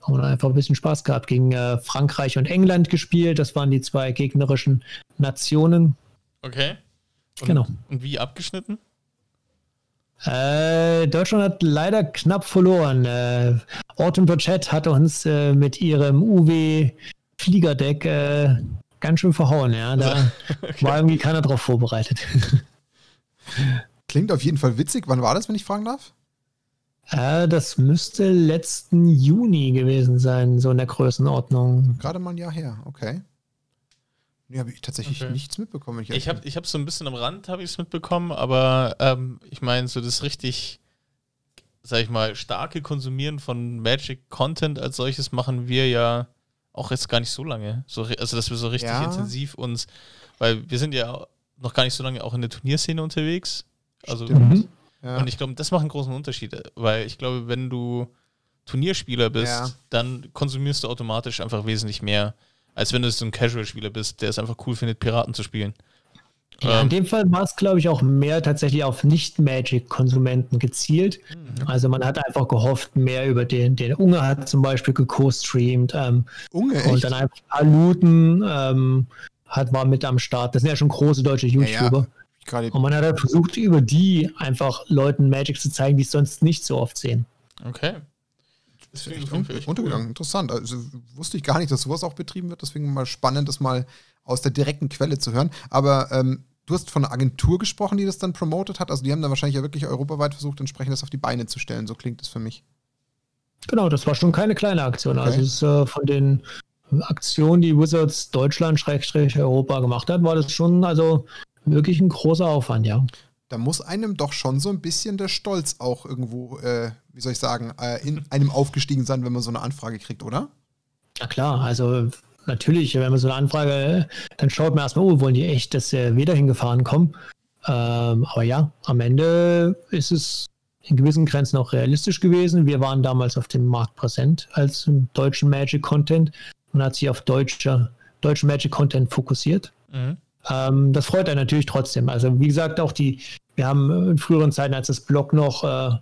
S3: und einfach ein bisschen Spaß gehabt. Gegen äh, Frankreich und England gespielt. Das waren die zwei gegnerischen Nationen.
S2: Okay. Und, genau. Und wie abgeschnitten?
S3: Äh, Deutschland hat leider knapp verloren. Äh, Autumn Chat hat uns äh, mit ihrem UW-Fliegerdeck äh, ganz schön verhauen. Ja, da (laughs) okay. war irgendwie keiner drauf vorbereitet. (laughs)
S1: Klingt auf jeden Fall witzig. Wann war das, wenn ich fragen darf?
S3: Äh, das müsste letzten Juni gewesen sein, so in der Größenordnung. Also
S1: gerade mal ein Jahr her, okay. Nee, habe ich tatsächlich okay. nichts mitbekommen.
S2: Ich, ich habe ich hab so ein bisschen am Rand habe ich es mitbekommen, aber ähm, ich meine, so das richtig, sag ich mal, starke Konsumieren von Magic Content als solches machen wir ja auch jetzt gar nicht so lange. So, also, dass wir so richtig ja. intensiv uns, weil wir sind ja noch gar nicht so lange auch in der Turnierszene unterwegs. Also, mhm. ja. und ich glaube, das macht einen großen Unterschied, weil ich glaube, wenn du Turnierspieler bist, ja. dann konsumierst du automatisch einfach wesentlich mehr als wenn du so ein Casual-Spieler bist, der es einfach cool findet, Piraten zu spielen.
S3: Ja, in ähm, dem Fall war es, glaube ich, auch mehr tatsächlich auf Nicht-Magic-Konsumenten gezielt. Mhm. Also man hat einfach gehofft, mehr über den, den Unge hat zum Beispiel geco-streamt. Ähm, Unge, echt? Und dann einfach Aluten ähm, hat, war mit am Start. Das sind ja schon große deutsche YouTuber. Ja, ja. Und man hat halt versucht, über die einfach Leuten Magic zu zeigen, die es sonst nicht so oft sehen.
S2: Okay.
S1: Das ist echt un untergegangen. Cool. Interessant. Also wusste ich gar nicht, dass sowas auch betrieben wird. Deswegen mal spannend, das mal aus der direkten Quelle zu hören. Aber ähm, du hast von einer Agentur gesprochen, die das dann promotet hat. Also die haben dann wahrscheinlich ja wirklich europaweit versucht, entsprechend das auf die Beine zu stellen. So klingt es für mich.
S3: Genau, das war schon keine kleine Aktion. Okay. Also es ist äh, von den Aktionen, die Wizards Deutschland Europa gemacht hat, war das schon also wirklich ein großer Aufwand, ja
S1: da muss einem doch schon so ein bisschen der Stolz auch irgendwo, äh, wie soll ich sagen, äh, in einem aufgestiegen sein, wenn man so eine Anfrage kriegt, oder?
S3: Na klar, also natürlich, wenn man so eine Anfrage, dann schaut man erstmal, oh, wollen die echt, dass wir dahin gefahren kommen? Ähm, aber ja, am Ende ist es in gewissen Grenzen auch realistisch gewesen. Wir waren damals auf dem Markt präsent als deutschen Magic Content und hat sich auf deutscher, deutschen Magic Content fokussiert. Mhm. Ähm, das freut einen natürlich trotzdem. Also wie gesagt, auch die, wir haben in früheren Zeiten, als das Blog noch äh,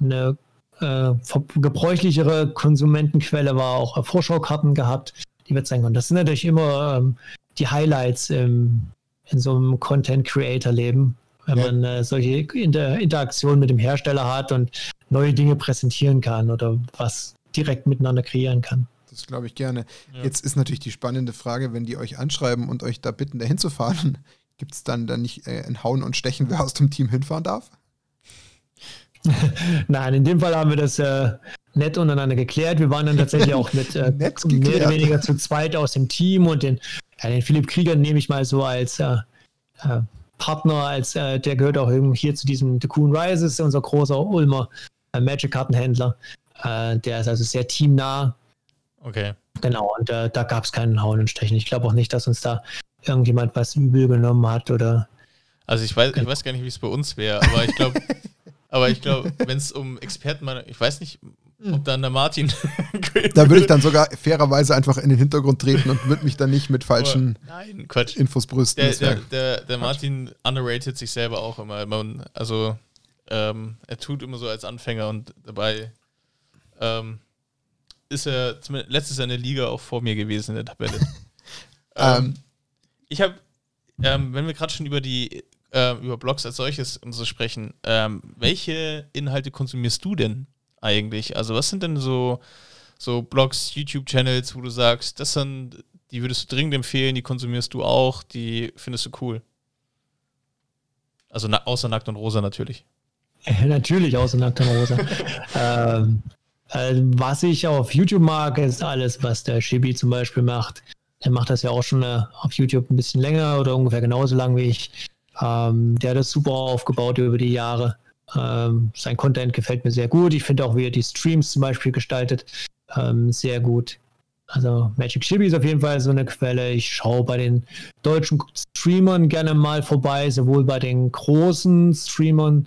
S3: eine äh, gebräuchlichere Konsumentenquelle war, auch Vorschaukarten gehabt, die wir zeigen konnten. Das sind natürlich immer ähm, die Highlights im, in so einem Content-Creator-Leben, wenn ja. man äh, solche Inter Interaktionen mit dem Hersteller hat und neue Dinge präsentieren kann oder was direkt miteinander kreieren kann.
S1: Das glaube ich gerne. Ja. Jetzt ist natürlich die spannende Frage, wenn die euch anschreiben und euch da bitten, dahin zu fahren, Gibt es dann, dann nicht äh, ein Hauen und Stechen, wer aus dem Team hinfahren darf? (laughs)
S3: Nein, in dem Fall haben wir das äh, nett untereinander geklärt. Wir waren dann tatsächlich auch mit äh, (laughs) mehr oder weniger zu zweit aus dem Team und den, ja, den Philipp Krieger nehme ich mal so als äh, äh Partner, als äh, der gehört auch hier zu diesem The Coon Rises, unser großer Ulmer äh, Magic-Kartenhändler. der ist also sehr teamnah.
S2: Okay.
S3: Genau, und äh, da gab es keinen Hauen und Stechen. Ich glaube auch nicht, dass uns da irgendjemand was übel genommen hat oder.
S2: Also ich weiß, ich weiß gar nicht, wie es bei uns wäre, aber ich glaube, (laughs) aber ich glaube, wenn es um Experten, ich weiß nicht, hm. ob dann der Martin. (laughs)
S1: da würde ich dann sogar fairerweise einfach in den Hintergrund treten und würde mich dann nicht mit falschen
S2: Nein, Quatsch.
S1: Infos brüsten.
S2: Der, der, der, der Martin underrated sich selber auch immer. Also ähm, er tut immer so als Anfänger und dabei ähm, ist er letztes Jahr in der Liga auch vor mir gewesen in der Tabelle. (laughs) ähm, ähm, ich habe, ähm, wenn wir gerade schon über die äh, über Blogs als solches und so sprechen, ähm, welche Inhalte konsumierst du denn eigentlich? Also was sind denn so, so Blogs, YouTube-Channels, wo du sagst, das sind, die würdest du dringend empfehlen, die konsumierst du auch, die findest du cool? Also na, außer Nackt und Rosa natürlich. (laughs)
S3: natürlich, außer Nackt und Rosa. (laughs) ähm, äh, was ich auf YouTube mag, ist alles, was der Shibi zum Beispiel macht. Er macht das ja auch schon äh, auf YouTube ein bisschen länger oder ungefähr genauso lang wie ich. Ähm, der hat das super aufgebaut über die Jahre. Ähm, sein Content gefällt mir sehr gut. Ich finde auch, wie er die Streams zum Beispiel gestaltet, ähm, sehr gut. Also Magic Chibi ist auf jeden Fall so eine Quelle. Ich schaue bei den deutschen Streamern gerne mal vorbei, sowohl bei den großen Streamern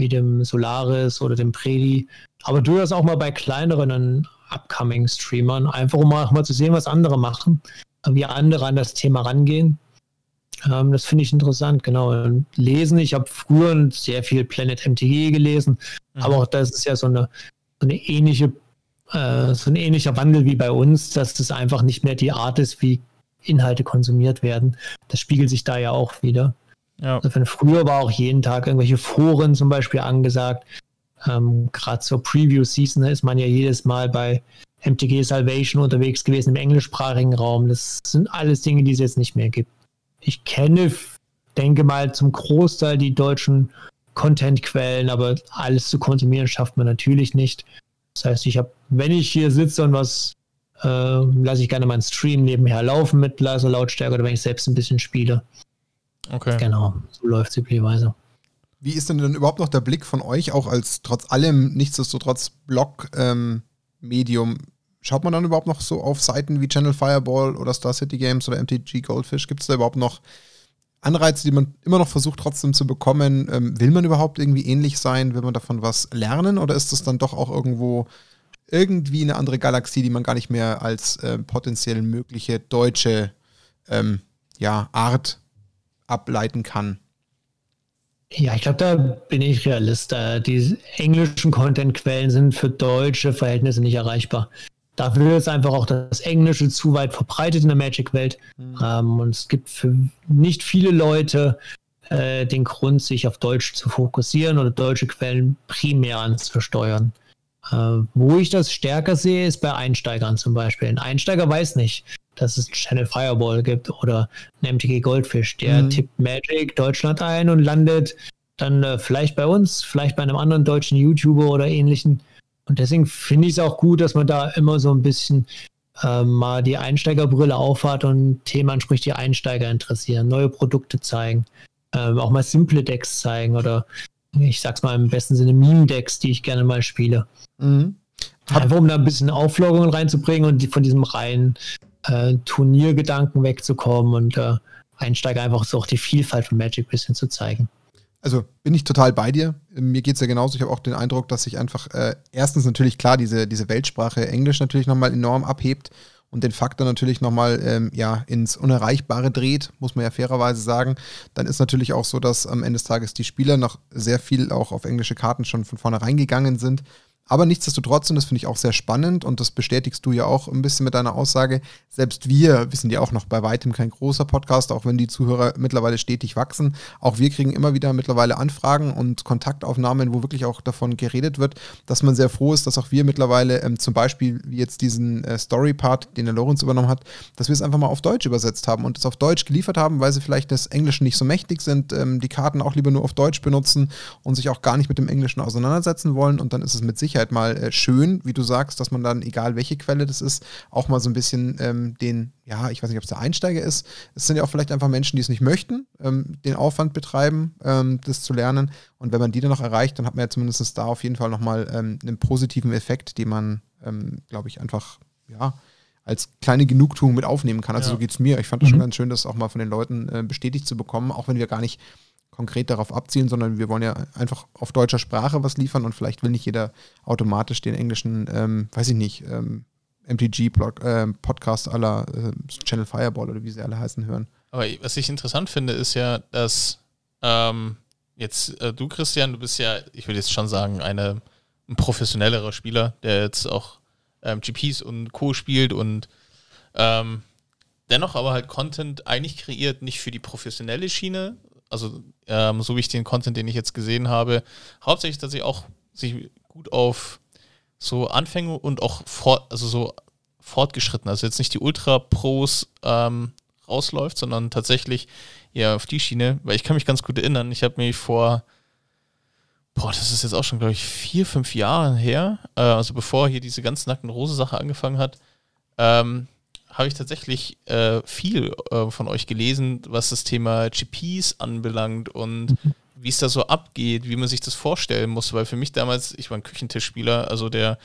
S3: wie dem Solaris oder dem Predi, aber durchaus auch mal bei kleineren upcoming Streamern, einfach um mal, mal zu sehen, was andere machen, wie andere an das Thema rangehen. Ähm, das finde ich interessant, genau. Und lesen, ich habe früher sehr viel Planet MTG gelesen, mhm. aber auch das ist ja so eine, so eine ähnliche, äh, so ein ähnlicher Wandel wie bei uns, dass das einfach nicht mehr die Art ist, wie Inhalte konsumiert werden. Das spiegelt sich da ja auch wieder. Ja. Also früher war auch jeden Tag irgendwelche Foren zum Beispiel angesagt. Ähm, Gerade zur Preview-Season ist man ja jedes Mal bei MTG Salvation unterwegs gewesen im englischsprachigen Raum. Das sind alles Dinge, die es jetzt nicht mehr gibt ich kenne, denke mal, zum Großteil die deutschen Content-Quellen, aber alles zu konsumieren schafft man natürlich nicht. Das heißt, ich habe, wenn ich hier sitze und was, äh, lasse ich gerne meinen Stream nebenher laufen mit leiser Lautstärke oder wenn ich selbst ein bisschen spiele. Okay. Genau, so läuft es üblicherweise.
S1: Wie ist denn denn überhaupt noch der Blick von euch, auch als trotz allem nichtsdestotrotz Blog-Medium? Ähm, schaut man dann überhaupt noch so auf Seiten wie Channel Fireball oder Star City Games oder MTG Goldfish? Gibt es da überhaupt noch Anreize, die man immer noch versucht trotzdem zu bekommen? Ähm, will man überhaupt irgendwie ähnlich sein? Will man davon was lernen? Oder ist das dann doch auch irgendwo irgendwie eine andere Galaxie, die man gar nicht mehr als äh, potenziell mögliche deutsche ähm, ja, Art ableiten kann?
S3: Ja, ich glaube, da bin ich Realist. Äh, die englischen Content-Quellen sind für deutsche Verhältnisse nicht erreichbar. Dafür ist einfach auch das Englische zu weit verbreitet in der Magic-Welt. Mhm. Ähm, und es gibt für nicht viele Leute äh, den Grund, sich auf Deutsch zu fokussieren oder deutsche Quellen primär anzusteuern. Äh, wo ich das stärker sehe, ist bei Einsteigern zum Beispiel. Ein Einsteiger weiß nicht, dass es Channel Fireball gibt oder ein MTG Goldfish. Der mhm. tippt Magic Deutschland ein und landet dann äh, vielleicht bei uns, vielleicht bei einem anderen deutschen YouTuber oder ähnlichen und deswegen finde ich es auch gut, dass man da immer so ein bisschen äh, mal die Einsteigerbrille aufhat und Themen anspricht, die Einsteiger interessieren, neue Produkte zeigen, äh, auch mal simple Decks zeigen oder ich sag's mal im besten Sinne Meme-Decks, die ich gerne mal spiele. Mhm. Einfach um da ein bisschen Auflockerung reinzubringen und die, von diesem reinen äh, Turniergedanken wegzukommen und äh, Einsteiger einfach so auch die Vielfalt von Magic ein bisschen zu zeigen
S1: also bin ich total bei dir. Mir geht es ja genauso. Ich habe auch den Eindruck, dass sich einfach äh, erstens natürlich klar diese, diese Weltsprache Englisch natürlich nochmal enorm abhebt und den Faktor natürlich nochmal ähm, ja, ins Unerreichbare dreht, muss man ja fairerweise sagen. Dann ist natürlich auch so, dass am Ende des Tages die Spieler noch sehr viel auch auf englische Karten schon von vornherein gegangen sind. Aber nichtsdestotrotz, und das finde ich auch sehr spannend, und das bestätigst du ja auch ein bisschen mit deiner Aussage, selbst wir, wir sind ja auch noch bei weitem kein großer Podcast, auch wenn die Zuhörer mittlerweile stetig wachsen. Auch wir kriegen immer wieder mittlerweile Anfragen und Kontaktaufnahmen, wo wirklich auch davon geredet wird, dass man sehr froh ist, dass auch wir mittlerweile ähm, zum Beispiel jetzt diesen äh, Story-Part, den der Lorenz übernommen hat, dass wir es einfach mal auf Deutsch übersetzt haben und es auf Deutsch geliefert haben, weil sie vielleicht des Englischen nicht so mächtig sind, ähm, die Karten auch lieber nur auf Deutsch benutzen und sich auch gar nicht mit dem Englischen auseinandersetzen wollen. Und dann ist es mit Sicherheit Sicherheit mal äh, schön, wie du sagst, dass man dann, egal welche Quelle das ist, auch mal so ein bisschen ähm, den, ja, ich weiß nicht, ob es der Einsteiger ist. Es sind ja auch vielleicht einfach Menschen, die es nicht möchten, ähm, den Aufwand betreiben, ähm, das zu lernen. Und wenn man die dann noch erreicht, dann hat man ja zumindest da auf jeden Fall nochmal ähm, einen positiven Effekt, den man, ähm, glaube ich, einfach, ja, als kleine Genugtuung mit aufnehmen kann. Also
S2: Ja.
S1: so geht es mir. Ich fand das schon
S3: Mhm.
S1: ganz schön, das auch mal von den Leuten äh, bestätigt zu bekommen, auch wenn wir gar nicht konkret darauf abzielen, sondern wir wollen ja einfach auf deutscher Sprache was liefern und vielleicht will nicht jeder automatisch den englischen, ähm, weiß ich nicht, ähm, MTG-Podcast aller äh, Channel Fireball oder wie sie alle heißen hören.
S2: Aber was ich interessant finde, ist ja, dass ähm, jetzt äh, du, Christian, du bist ja, ich würde jetzt schon sagen, eine, ein professionellerer Spieler, der jetzt auch ähm, GPs und Co. spielt und ähm, dennoch aber halt Content eigentlich kreiert, nicht für die professionelle Schiene, also ähm, so wie ich den Content, den ich jetzt gesehen habe, hauptsächlich, dass sie auch sich gut auf so Anfänge und auch fort, also so fortgeschritten, also jetzt nicht die Ultra-Pros ähm, rausläuft, sondern tatsächlich ja auf die Schiene, weil ich kann mich ganz gut erinnern, ich habe mich vor, boah, das ist jetzt auch schon, glaube ich, vier, fünf Jahren her, äh, also bevor hier diese ganz nackten Rose-Sache angefangen hat, ähm, habe ich tatsächlich äh, viel äh, von euch gelesen, was das Thema GPs anbelangt und wie es da so abgeht, wie man sich das vorstellen muss, weil für mich damals, ich war ein Küchentischspieler, also der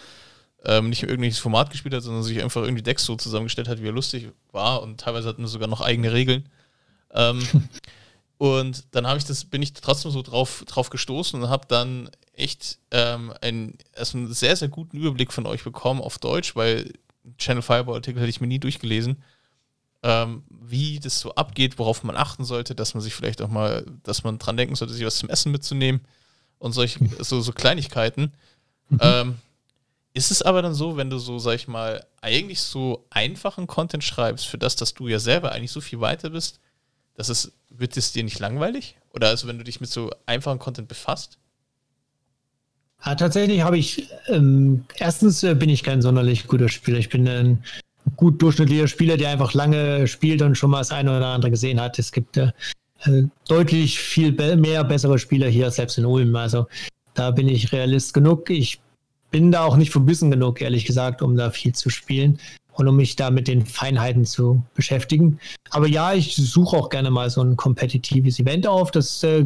S2: ähm, nicht irgendwelches Format gespielt hat, sondern sich einfach irgendwie Decks so zusammengestellt hat, wie er lustig war und teilweise hatten wir sogar noch eigene Regeln. Ähm, (laughs) und dann habe ich das, bin ich trotzdem so drauf, drauf gestoßen und habe dann echt ähm, einen, also einen sehr, sehr guten Überblick von euch bekommen auf Deutsch, weil Channel Fireball-Artikel hätte ich mir nie durchgelesen, ähm, wie das so abgeht, worauf man achten sollte, dass man sich vielleicht auch mal, dass man dran denken sollte, sich was zum Essen mitzunehmen und solche, (laughs) so, so Kleinigkeiten. Ähm, ist es aber dann so, wenn du so, sag ich mal, eigentlich so einfachen Content schreibst, für das, dass du ja selber eigentlich so viel weiter bist, dass es, wird es dir nicht langweilig? Oder also wenn du dich mit so einfachen Content befasst?
S3: Ja, tatsächlich habe ich, ähm, erstens äh, bin ich kein sonderlich guter Spieler. Ich bin ein gut durchschnittlicher Spieler, der einfach lange spielt und schon mal das eine oder andere gesehen hat. Es gibt äh, äh, deutlich viel be mehr bessere Spieler hier, selbst in Ulm. Also da bin ich Realist genug. Ich bin da auch nicht verbissen genug, ehrlich gesagt, um da viel zu spielen und um mich da mit den Feinheiten zu beschäftigen. Aber ja, ich suche auch gerne mal so ein kompetitives Event auf. Das äh,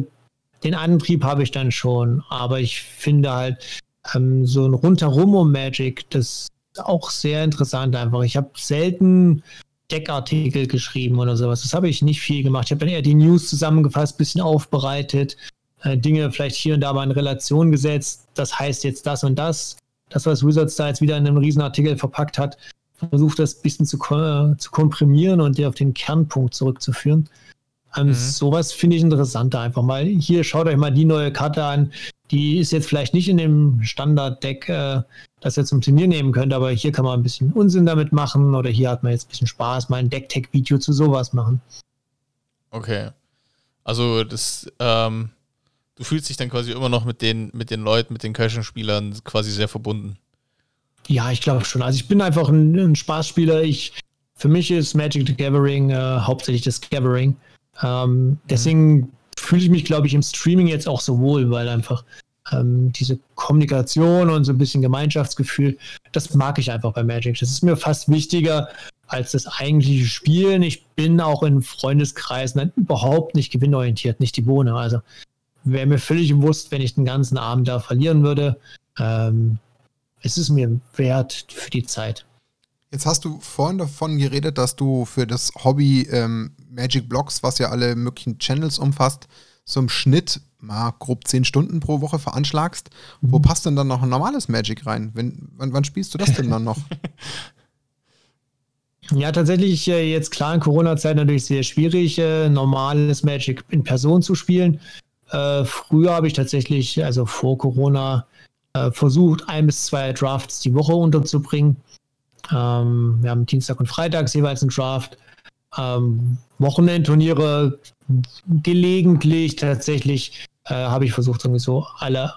S3: den Antrieb habe ich dann schon, aber ich finde halt ähm, so ein rundherum um Magic, das ist auch sehr interessant einfach. Ich habe selten Deckartikel geschrieben oder sowas. Das habe ich nicht viel gemacht. Ich habe dann eher die News zusammengefasst, bisschen aufbereitet, äh, Dinge vielleicht hier und da mal in Relation gesetzt. Das heißt jetzt das und das. Das, was Wizards da jetzt wieder in einem Riesenartikel verpackt hat, versucht das ein bisschen zu, ko zu komprimieren und dir auf den Kernpunkt zurückzuführen. Ähm,
S2: Mhm.
S3: Sowas finde ich interessanter einfach mal. Hier schaut euch mal die neue Karte an. Die ist jetzt vielleicht nicht in dem Standard-Deck, äh, das ihr zum Turnier nehmen könnt, aber hier kann man ein bisschen Unsinn damit machen oder hier hat man jetzt ein bisschen Spaß, mal ein Deck-Tech-Video zu sowas machen.
S2: Okay. Also das, ähm, du fühlst dich dann quasi immer noch mit den, mit den Leuten, mit den Casual-Spielern quasi sehr verbunden.
S3: Ja, ich glaube schon. Also ich bin einfach ein, ein Spaßspieler. Ich, für mich ist Magic the Gathering äh, hauptsächlich das Gathering. Ähm, deswegen fühle ich mich, glaube ich, im Streaming jetzt auch so wohl, weil einfach ähm, diese Kommunikation und so ein bisschen Gemeinschaftsgefühl, das mag ich einfach bei Magic. Das ist mir fast wichtiger als das eigentliche Spielen. Ich bin auch in Freundeskreisen überhaupt nicht gewinnorientiert, nicht die Bohne. Also wäre mir völlig bewusst, wenn ich den ganzen Abend da verlieren würde. Ähm, es ist mir wert für die Zeit.
S1: Jetzt hast du vorhin davon geredet, dass du für das Hobby ähm, Magic Blocks, was ja alle möglichen Channels umfasst, so im Schnitt mal grob 10 Stunden pro Woche veranschlagst. Wo
S3: Mhm.
S1: passt denn dann noch ein normales Magic rein? Wenn, wann, wann spielst du das denn dann noch? (laughs)
S3: Ja, tatsächlich äh, jetzt klar in Corona-Zeit natürlich sehr schwierig, äh, normales Magic in Person zu spielen. Äh, früher habe ich tatsächlich, also vor Corona, versucht, ein bis zwei Drafts die Woche unterzubringen. Ähm, wir haben Dienstag und Freitags jeweils einen Draft. Ähm, Wochenendturniere gelegentlich tatsächlich äh, habe ich versucht, irgendwie so alle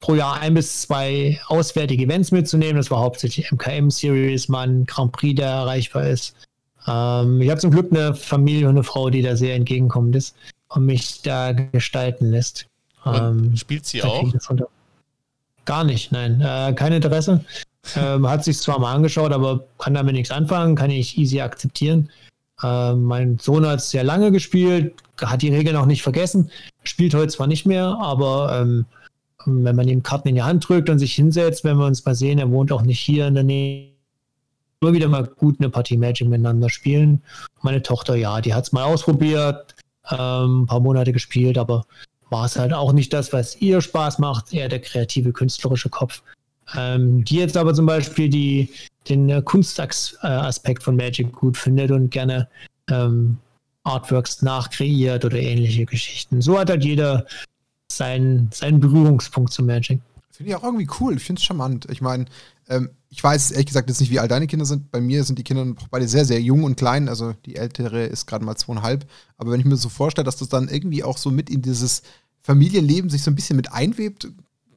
S3: pro Jahr ein bis zwei auswärtige Events mitzunehmen. Das war hauptsächlich MKM-Series, mal ein Grand Prix, der erreichbar ist. Ähm, ich habe zum Glück eine Familie und eine Frau, die da sehr entgegenkommend ist und mich da gestalten lässt. Ähm,
S2: spielt sie auch?
S3: Gar nicht, nein. Äh, kein Interesse. Ähm, hat sich zwar mal angeschaut, aber kann damit nichts anfangen, kann ich easy akzeptieren. Ähm, mein Sohn hat sehr lange gespielt, hat die Regeln auch nicht vergessen, spielt heute zwar nicht mehr, aber ähm, wenn man ihm Karten in die Hand drückt und sich hinsetzt, wenn wir uns mal sehen, er wohnt auch nicht hier in der Nähe immer wieder mal gut eine Partie Magic miteinander spielen. Meine Tochter, ja, die hat es mal ausprobiert, ähm, ein paar Monate gespielt, aber war es halt auch nicht das, was ihr Spaß macht, eher der kreative, künstlerische Kopf. Ähm, die jetzt aber zum Beispiel die, den äh, Kunstaspekt von Magic gut findet und gerne ähm, Artworks nachkreiert oder ähnliche Geschichten. So hat halt jeder seinen, seinen Berührungspunkt zu Magic.
S1: Finde ich auch irgendwie cool. Ich finde es charmant. Ich meine, ähm, ich weiß ehrlich gesagt jetzt nicht, wie alt deine Kinder sind. Bei mir sind die Kinder beide sehr, sehr jung und klein. Also die ältere ist gerade mal zweieinhalb. Aber wenn ich mir so vorstelle, dass das dann irgendwie auch so mit in dieses Familienleben sich so ein bisschen mit einwebt,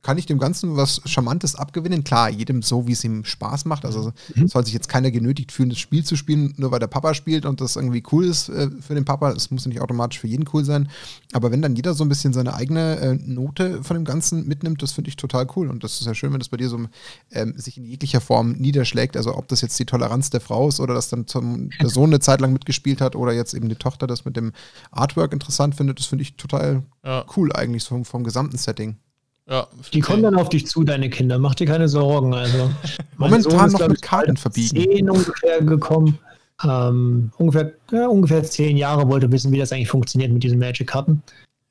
S1: kann ich dem Ganzen was Charmantes abgewinnen. Klar, jedem so, wie es ihm Spaß macht. Also mhm. soll sich jetzt keiner genötigt fühlen, das Spiel zu spielen, nur weil der Papa spielt und das irgendwie cool ist äh, für den Papa. Es muss nicht automatisch für jeden cool sein. Aber wenn dann jeder so ein bisschen seine eigene äh, Note von dem Ganzen mitnimmt, das finde ich total cool. Und das ist ja schön, wenn das bei dir so ähm, sich in jeglicher Form niederschlägt. Also ob das jetzt die Toleranz der Frau ist oder dass dann zum, (laughs) der Sohn eine Zeit lang mitgespielt hat oder jetzt eben die Tochter das mit dem Artwork interessant findet, das finde ich total ja. cool eigentlich so vom, vom gesamten Setting.
S3: Ja, die kommen dann auf dich zu, deine Kinder. Mach dir keine Sorgen. Also, (laughs)
S1: Momentan noch mit Karten verbiegen.
S3: Zehn ungefähr gekommen. Ähm, ungefähr, ja, ungefähr zehn Jahre wollte wissen, wie das eigentlich funktioniert mit diesen Magic-Karten.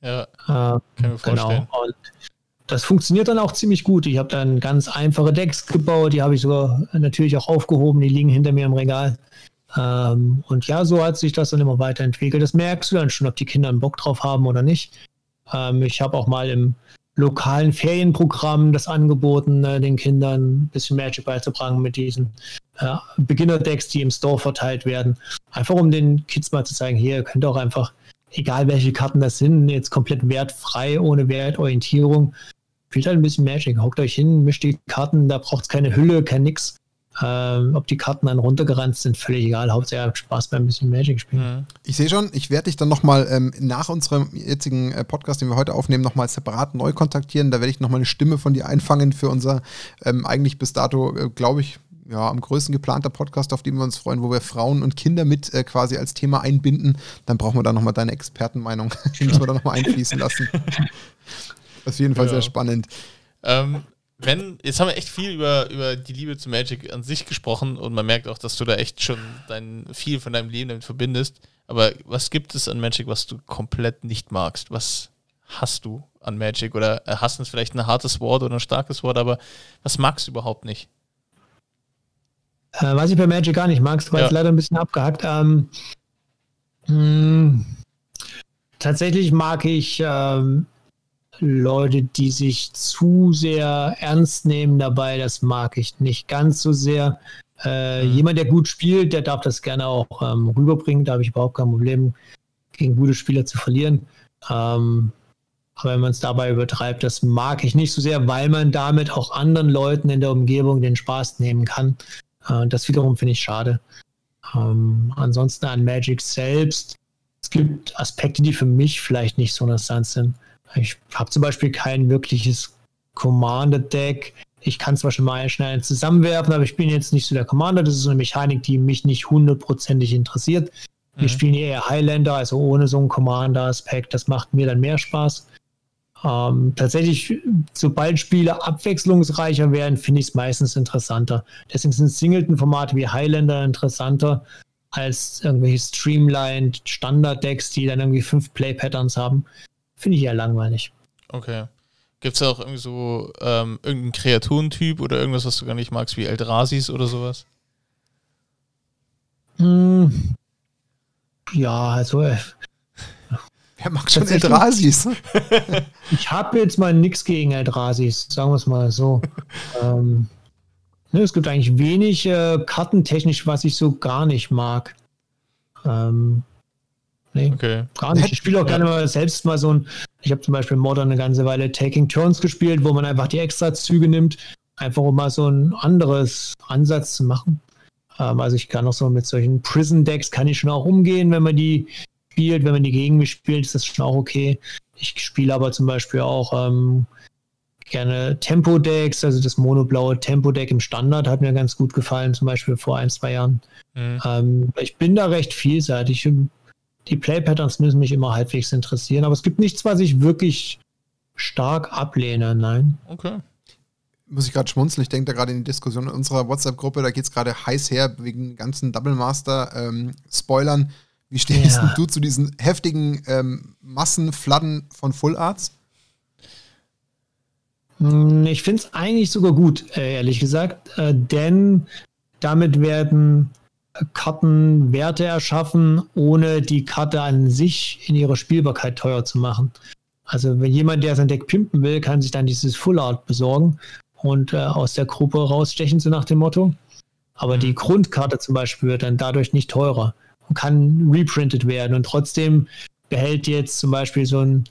S2: Ja, äh, kann mir vorstellen. Genau. Und
S3: das funktioniert dann auch ziemlich gut. Ich habe dann ganz einfache Decks gebaut, die habe ich sogar natürlich auch aufgehoben, die liegen hinter mir im Regal. Ähm, und ja, so hat sich das dann immer weiterentwickelt. Das merkst du dann schon, ob die Kinder einen Bock drauf haben oder nicht. Ähm, ich habe auch mal im lokalen Ferienprogrammen das angeboten, äh, den Kindern ein bisschen Magic beizubringen mit diesen äh, Beginner-Decks, die im Store verteilt werden. Einfach um den Kids mal zu zeigen, hier, ihr könnt auch einfach, egal welche Karten das sind, jetzt komplett wertfrei, ohne Wertorientierung, spielt halt ein bisschen Magic. Hockt euch hin, mischt die Karten, da braucht es keine Hülle, kein nix. Ähm, ob die Karten dann runtergerannt sind, völlig egal. Hauptsache, Spaß beim bisschen Magic spielen.
S1: Mhm. Ich sehe schon, ich werde dich dann nochmal ähm, nach unserem jetzigen äh, Podcast, den wir heute aufnehmen, nochmal separat neu kontaktieren. Da werde ich nochmal eine Stimme von dir einfangen für unser ähm, eigentlich bis dato, äh, glaube ich, ja, am größten geplanter Podcast, auf den wir uns freuen, wo wir Frauen und Kinder mit äh, quasi als Thema einbinden. Dann brauchen wir da nochmal deine Expertenmeinung. (laughs) Die müssen wir da nochmal einfließen lassen. (laughs) Auf jeden Fall ja. sehr spannend.
S2: Ähm, wenn, jetzt haben wir echt viel über, über die Liebe zu Magic an sich gesprochen und man merkt auch, dass du da echt schon dein, viel von deinem Leben damit verbindest. Aber was gibt es an Magic, was du komplett nicht magst? Was hast du an Magic? Oder äh, hast du vielleicht ein hartes Wort oder ein starkes Wort, aber was magst du überhaupt nicht?
S3: Äh, was ich bei Magic gar nicht mag, war ja. jetzt leider ein bisschen abgehackt. Ähm, mh, hm, tatsächlich mag ich ähm, Leute, die sich zu sehr ernst nehmen dabei, das mag ich nicht ganz so sehr. Äh, mhm. Jemand, der gut spielt, der darf das gerne auch ähm, rüberbringen. Da habe ich überhaupt kein Problem, gegen gute Spieler zu verlieren. Ähm, aber wenn man es dabei übertreibt, das mag ich nicht so sehr, weil man damit auch anderen Leuten in der Umgebung den Spaß nehmen kann. Äh, das wiederum finde ich schade. Ähm, ansonsten an Magic selbst, es gibt Aspekte, die für mich vielleicht nicht so interessant sind. Ich habe zum Beispiel kein wirkliches Commander-Deck. Ich kann zwar schon mal schnell zusammenwerfen, aber ich bin jetzt nicht so der Commander. Das ist so eine Mechanik, die mich nicht hundertprozentig interessiert. Wir mhm. spielen eher Highlander, also ohne so einen Commander-Aspekt. Das macht mir dann mehr Spaß. Ähm, tatsächlich, sobald Spiele abwechslungsreicher werden, finde ich es meistens interessanter. Deswegen sind Singleton-Formate wie Highlander interessanter als irgendwelche Streamlined Standard-Decks, die dann irgendwie fünf Play-Patterns haben. Finde ich eher langweilig.
S2: Okay. Gibt es auch irgendwie so ähm, irgendeinen Kreaturentyp oder irgendwas, was du gar nicht magst, wie Eldrasis oder sowas?
S3: Hm. Ja, also. Äh,
S1: Wer mag schon Eldrasis? (laughs)
S3: ich habe jetzt mal nichts gegen Eldrasis, sagen wir es mal so. (laughs) ähm, ne, es gibt eigentlich wenig äh, kartentechnisch, was ich so gar nicht mag. Ähm, Nee, okay. gar nicht. Ich spiele auch gerne mal selbst mal so ein. Ich habe zum Beispiel Modern eine ganze Weile Taking Turns gespielt, wo man einfach die Extra-Züge nimmt, einfach um mal so ein anderes Ansatz zu machen. Ähm, also ich kann auch so mit solchen Prison-Decks kann ich schon auch umgehen, wenn man die spielt. Wenn man die gegen mich spielt, ist das schon auch okay. Ich spiele aber zum Beispiel auch ähm, gerne Tempo-Decks, also das monoblaue Tempo-Deck im Standard hat mir ganz gut gefallen, zum Beispiel vor ein, zwei Jahren. Mhm. Ähm, ich bin da recht vielseitig die Play-Patterns müssen mich immer halbwegs interessieren, aber es gibt nichts, was ich wirklich stark ablehne, nein.
S2: Okay.
S1: muss ich gerade schmunzeln. Ich denke da gerade in die Diskussion in unserer WhatsApp-Gruppe, da geht es gerade heiß her wegen ganzen Double Master-Spoilern. Ähm, Wie stehst ja. du zu diesen heftigen ähm, Massenfladden von Full Arts?
S3: Hm, ich finde es eigentlich sogar gut, äh, ehrlich gesagt, äh, denn damit werden Karten Werte erschaffen, ohne die Karte an sich in ihrer Spielbarkeit teuer zu machen. Also wenn jemand, der sein Deck pimpen will, kann sich dann dieses Full Art besorgen und äh, aus der Gruppe rausstechen, so nach dem Motto. Aber die mhm. Grundkarte zum Beispiel wird dann dadurch nicht teurer und kann reprintet werden. Und trotzdem behält jetzt zum Beispiel so ein,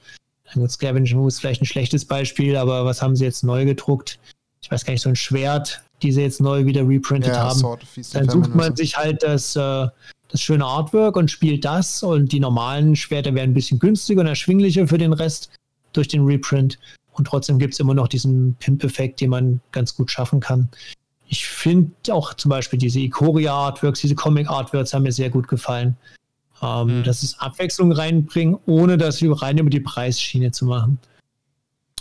S3: ein Scavenging ist vielleicht ein schlechtes Beispiel, aber was haben sie jetzt neu gedruckt? Ich weiß gar nicht, so ein Schwert, die sie jetzt neu wieder reprintet ja, haben. Dann sucht man sich halt das, äh, das schöne Artwork und spielt das und die normalen Schwerter werden ein bisschen günstiger und erschwinglicher für den Rest durch den Reprint. Und trotzdem gibt es immer noch diesen Pimp-Effekt, den man ganz gut schaffen kann. Ich finde auch zum Beispiel diese Ikoria-Artworks, diese Comic-Artworks haben mir sehr gut gefallen. Ähm, mhm. Dass es Abwechslung reinbringen, ohne das rein über die Preisschiene zu machen.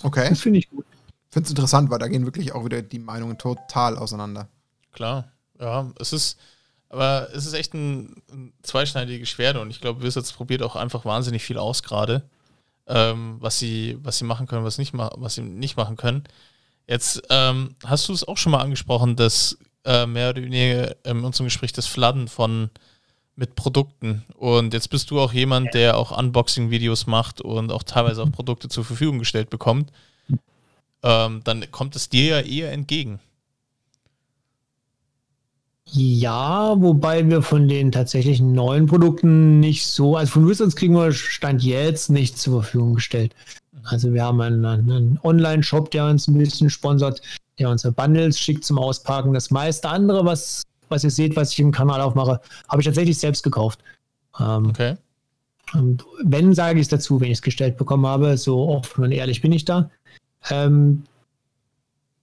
S1: Okay. Das finde ich gut. Ich finde es interessant, weil da gehen wirklich auch wieder die Meinungen total auseinander.
S2: Klar, ja, es ist, aber es ist echt ein, ein zweischneidiges Schwert und ich glaube, Wizards probiert auch einfach wahnsinnig viel aus gerade ähm, was sie, was sie machen können, was nicht was sie nicht machen können. Jetzt ähm, hast du es auch schon mal angesprochen, dass äh, mehr oder weniger in unserem Gespräch das Fladden von mit Produkten. Und jetzt bist du auch jemand, der auch Unboxing-Videos macht und auch teilweise auch Produkte zur Verfügung gestellt bekommt. Ähm, dann kommt es dir ja eher entgegen.
S3: Ja, wobei wir von den tatsächlichen neuen Produkten nicht so, also von Wizards kriegen wir Stand jetzt nicht zur Verfügung gestellt. Also wir haben einen, einen Online-Shop, der uns ein bisschen sponsert, der uns Bundles schickt zum Auspacken. Das meiste andere, was, was ihr seht, was ich im Kanal aufmache, habe ich tatsächlich selbst gekauft. Ähm, okay. Und wenn, sage ich es dazu, wenn ich es gestellt bekommen habe, so offen und ehrlich bin ich da. Ähm,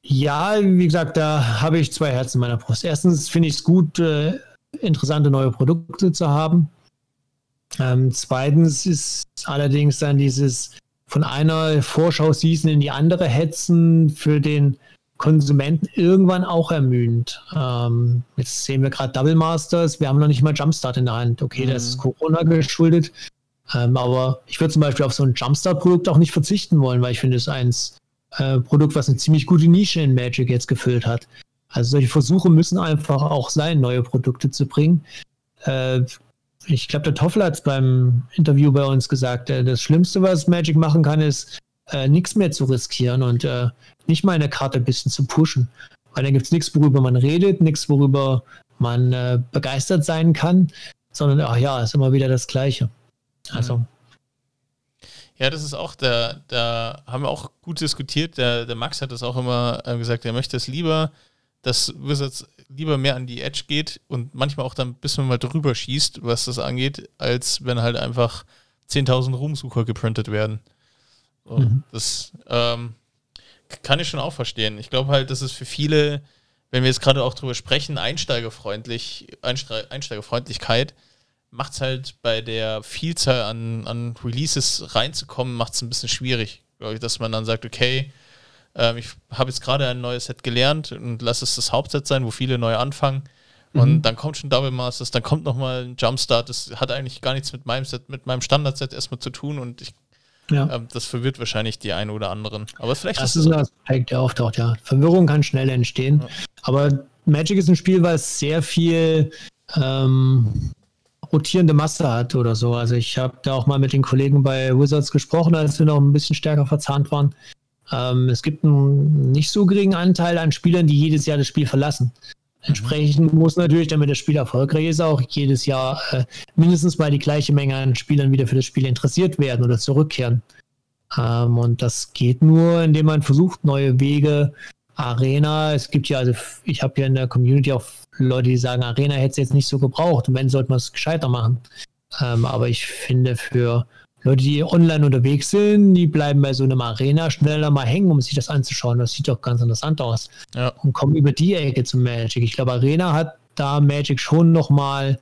S3: ja, wie gesagt, da habe ich zwei Herzen in meiner Brust. Erstens finde ich es gut, äh, interessante neue Produkte zu haben. Ähm, zweitens ist allerdings dann dieses von einer Vorschau-Season in die andere hetzen für den Konsumenten irgendwann auch ermüdend. Ähm, jetzt sehen wir gerade Double Masters, wir haben noch nicht mal Jumpstart in der Hand. Okay, mhm. das ist Corona geschuldet. Ähm, aber ich würde zum Beispiel auf so ein Jumpstart-Produkt auch nicht verzichten wollen, weil ich finde es eins äh, Produkt, was eine ziemlich gute Nische in Magic jetzt gefüllt hat. Also solche Versuche müssen einfach auch sein, neue Produkte zu bringen. Äh, ich glaube, der Toffel hat es beim Interview bei uns gesagt, äh, das Schlimmste, was Magic machen kann, ist, äh, nichts mehr zu riskieren und äh, nicht mal eine Karte ein bisschen zu pushen. Weil da gibt es nichts, worüber man redet, nichts, worüber man begeistert sein kann, sondern, ach ja, ist immer wieder das Gleiche. Also. Mhm.
S2: Ja, das ist auch, da, da haben wir auch gut diskutiert. Der, der Max hat das auch immer äh, gesagt, er möchte es lieber, dass Wizards lieber mehr an die Edge geht und manchmal auch dann ein bisschen mal drüber schießt, was das angeht, als wenn halt einfach 10.000 Ruhmsucher geprintet werden. So, mhm. Das ähm, kann ich schon auch verstehen. Ich glaube halt, dass es für viele, wenn wir jetzt gerade auch drüber sprechen, einsteigerfreundlich, Einsteigerfreundlichkeit, macht es halt bei der Vielzahl an, an Releases reinzukommen, macht es ein bisschen schwierig, glaube ich, dass man dann sagt, okay, ähm, ich habe jetzt gerade ein neues Set gelernt und lass es das Hauptset sein, wo viele neu anfangen. Und mhm. dann kommt schon Double Masters, dann kommt nochmal ein Jumpstart. Das hat eigentlich gar nichts mit meinem Set, mit meinem Standard-Set erstmal zu tun und ich, ja. ähm, das verwirrt wahrscheinlich die einen oder anderen. Aber vielleicht
S3: das ist ein Aspekt, der auftaucht, ja. Verwirrung kann schnell entstehen. Ja. Aber Magic ist ein Spiel, was sehr viel ähm, rotierende Masse hat oder so. Also ich habe da auch mal mit den Kollegen bei Wizards gesprochen, als wir noch ein bisschen stärker verzahnt waren. Ähm, es gibt einen nicht so geringen Anteil an Spielern, die jedes Jahr das Spiel verlassen. Entsprechend muss natürlich, damit das Spiel erfolgreich ist, auch jedes Jahr äh, mindestens mal die gleiche Menge an Spielern wieder für das Spiel interessiert werden oder zurückkehren. Ähm, und das geht nur, indem man versucht, neue Wege, Arena, es gibt ja, also ich habe ja in der Community auch Leute, die sagen, Arena hätte es jetzt nicht so gebraucht und wenn, sollte man es gescheiter machen. Ähm, aber ich finde, für Leute, die online unterwegs sind, die bleiben bei so einem Arena schneller mal hängen, um sich das anzuschauen. Das sieht doch ganz interessant aus. Ja. Und kommen über die Ecke zum Magic. Ich glaube, Arena hat da Magic schon nochmal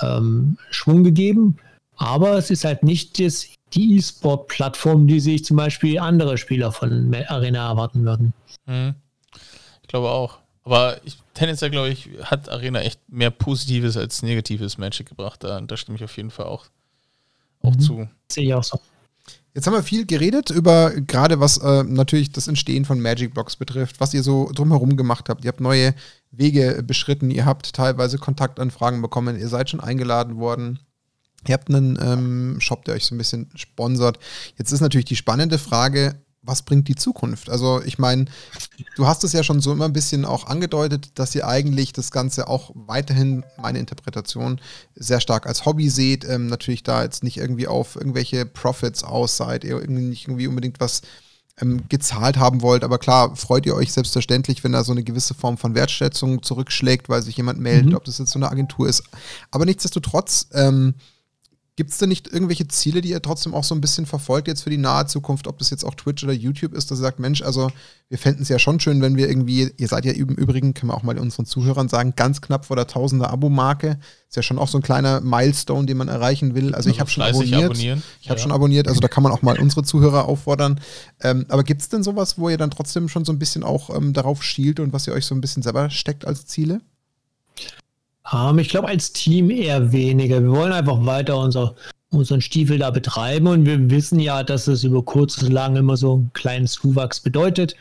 S3: ähm, Schwung gegeben, aber es ist halt nicht das, die E-Sport-Plattform, die sich zum Beispiel andere Spieler von Arena erwarten würden. Mhm.
S2: Ich glaube auch. Aber ich, tendenziell, glaube ich, hat Arena echt mehr Positives als Negatives Magic gebracht. Da, da stimme ich auf jeden Fall auch, auch mhm. zu.
S3: Sehe ich auch so.
S1: Jetzt haben wir viel geredet über gerade was äh, natürlich das Entstehen von Magic Blocks betrifft, was ihr so drumherum gemacht habt. Ihr habt neue Wege beschritten, ihr habt teilweise Kontaktanfragen bekommen, ihr seid schon eingeladen worden. Ihr habt einen ähm, Shop, der euch so ein bisschen sponsert. Jetzt ist natürlich die spannende Frage, was bringt die Zukunft? Also ich meine, du hast es ja schon so immer ein bisschen auch angedeutet, dass ihr eigentlich das Ganze auch weiterhin, meine Interpretation, sehr stark als Hobby seht. Ähm, natürlich da jetzt nicht irgendwie auf irgendwelche Profits aus seid, ihr irgendwie nicht irgendwie unbedingt was ähm, gezahlt haben wollt. Aber klar, freut ihr euch selbstverständlich, wenn da so eine gewisse Form von Wertschätzung zurückschlägt, weil sich jemand meldet, mhm. ob das jetzt so eine Agentur ist. Aber nichtsdestotrotz, ähm, Gibt es da nicht irgendwelche Ziele, die ihr trotzdem auch so ein bisschen verfolgt jetzt für die nahe Zukunft, ob das jetzt auch Twitch oder YouTube ist, dass ihr sagt, Mensch, also wir fänden es ja schon schön, wenn wir irgendwie, ihr seid ja im Übrigen, können wir auch mal unseren Zuhörern sagen, ganz knapp vor der Tausender Abo-Marke. Ist ja schon auch so ein kleiner Milestone, den man erreichen will. Also, also ich habe schon abonniert. Abonnieren. Ich habe ja. schon abonniert, also da kann man auch mal unsere Zuhörer auffordern. Ähm, aber gibt es denn sowas, wo ihr dann trotzdem schon so ein bisschen auch ähm, darauf schielt und was ihr euch so ein bisschen selber steckt als Ziele?
S3: Ähm, ich glaube, als Team eher weniger. Wir wollen einfach weiter unser, unseren Stiefel da betreiben und wir wissen ja, dass es über kurz oder lang immer so einen kleinen Zuwachs bedeutet.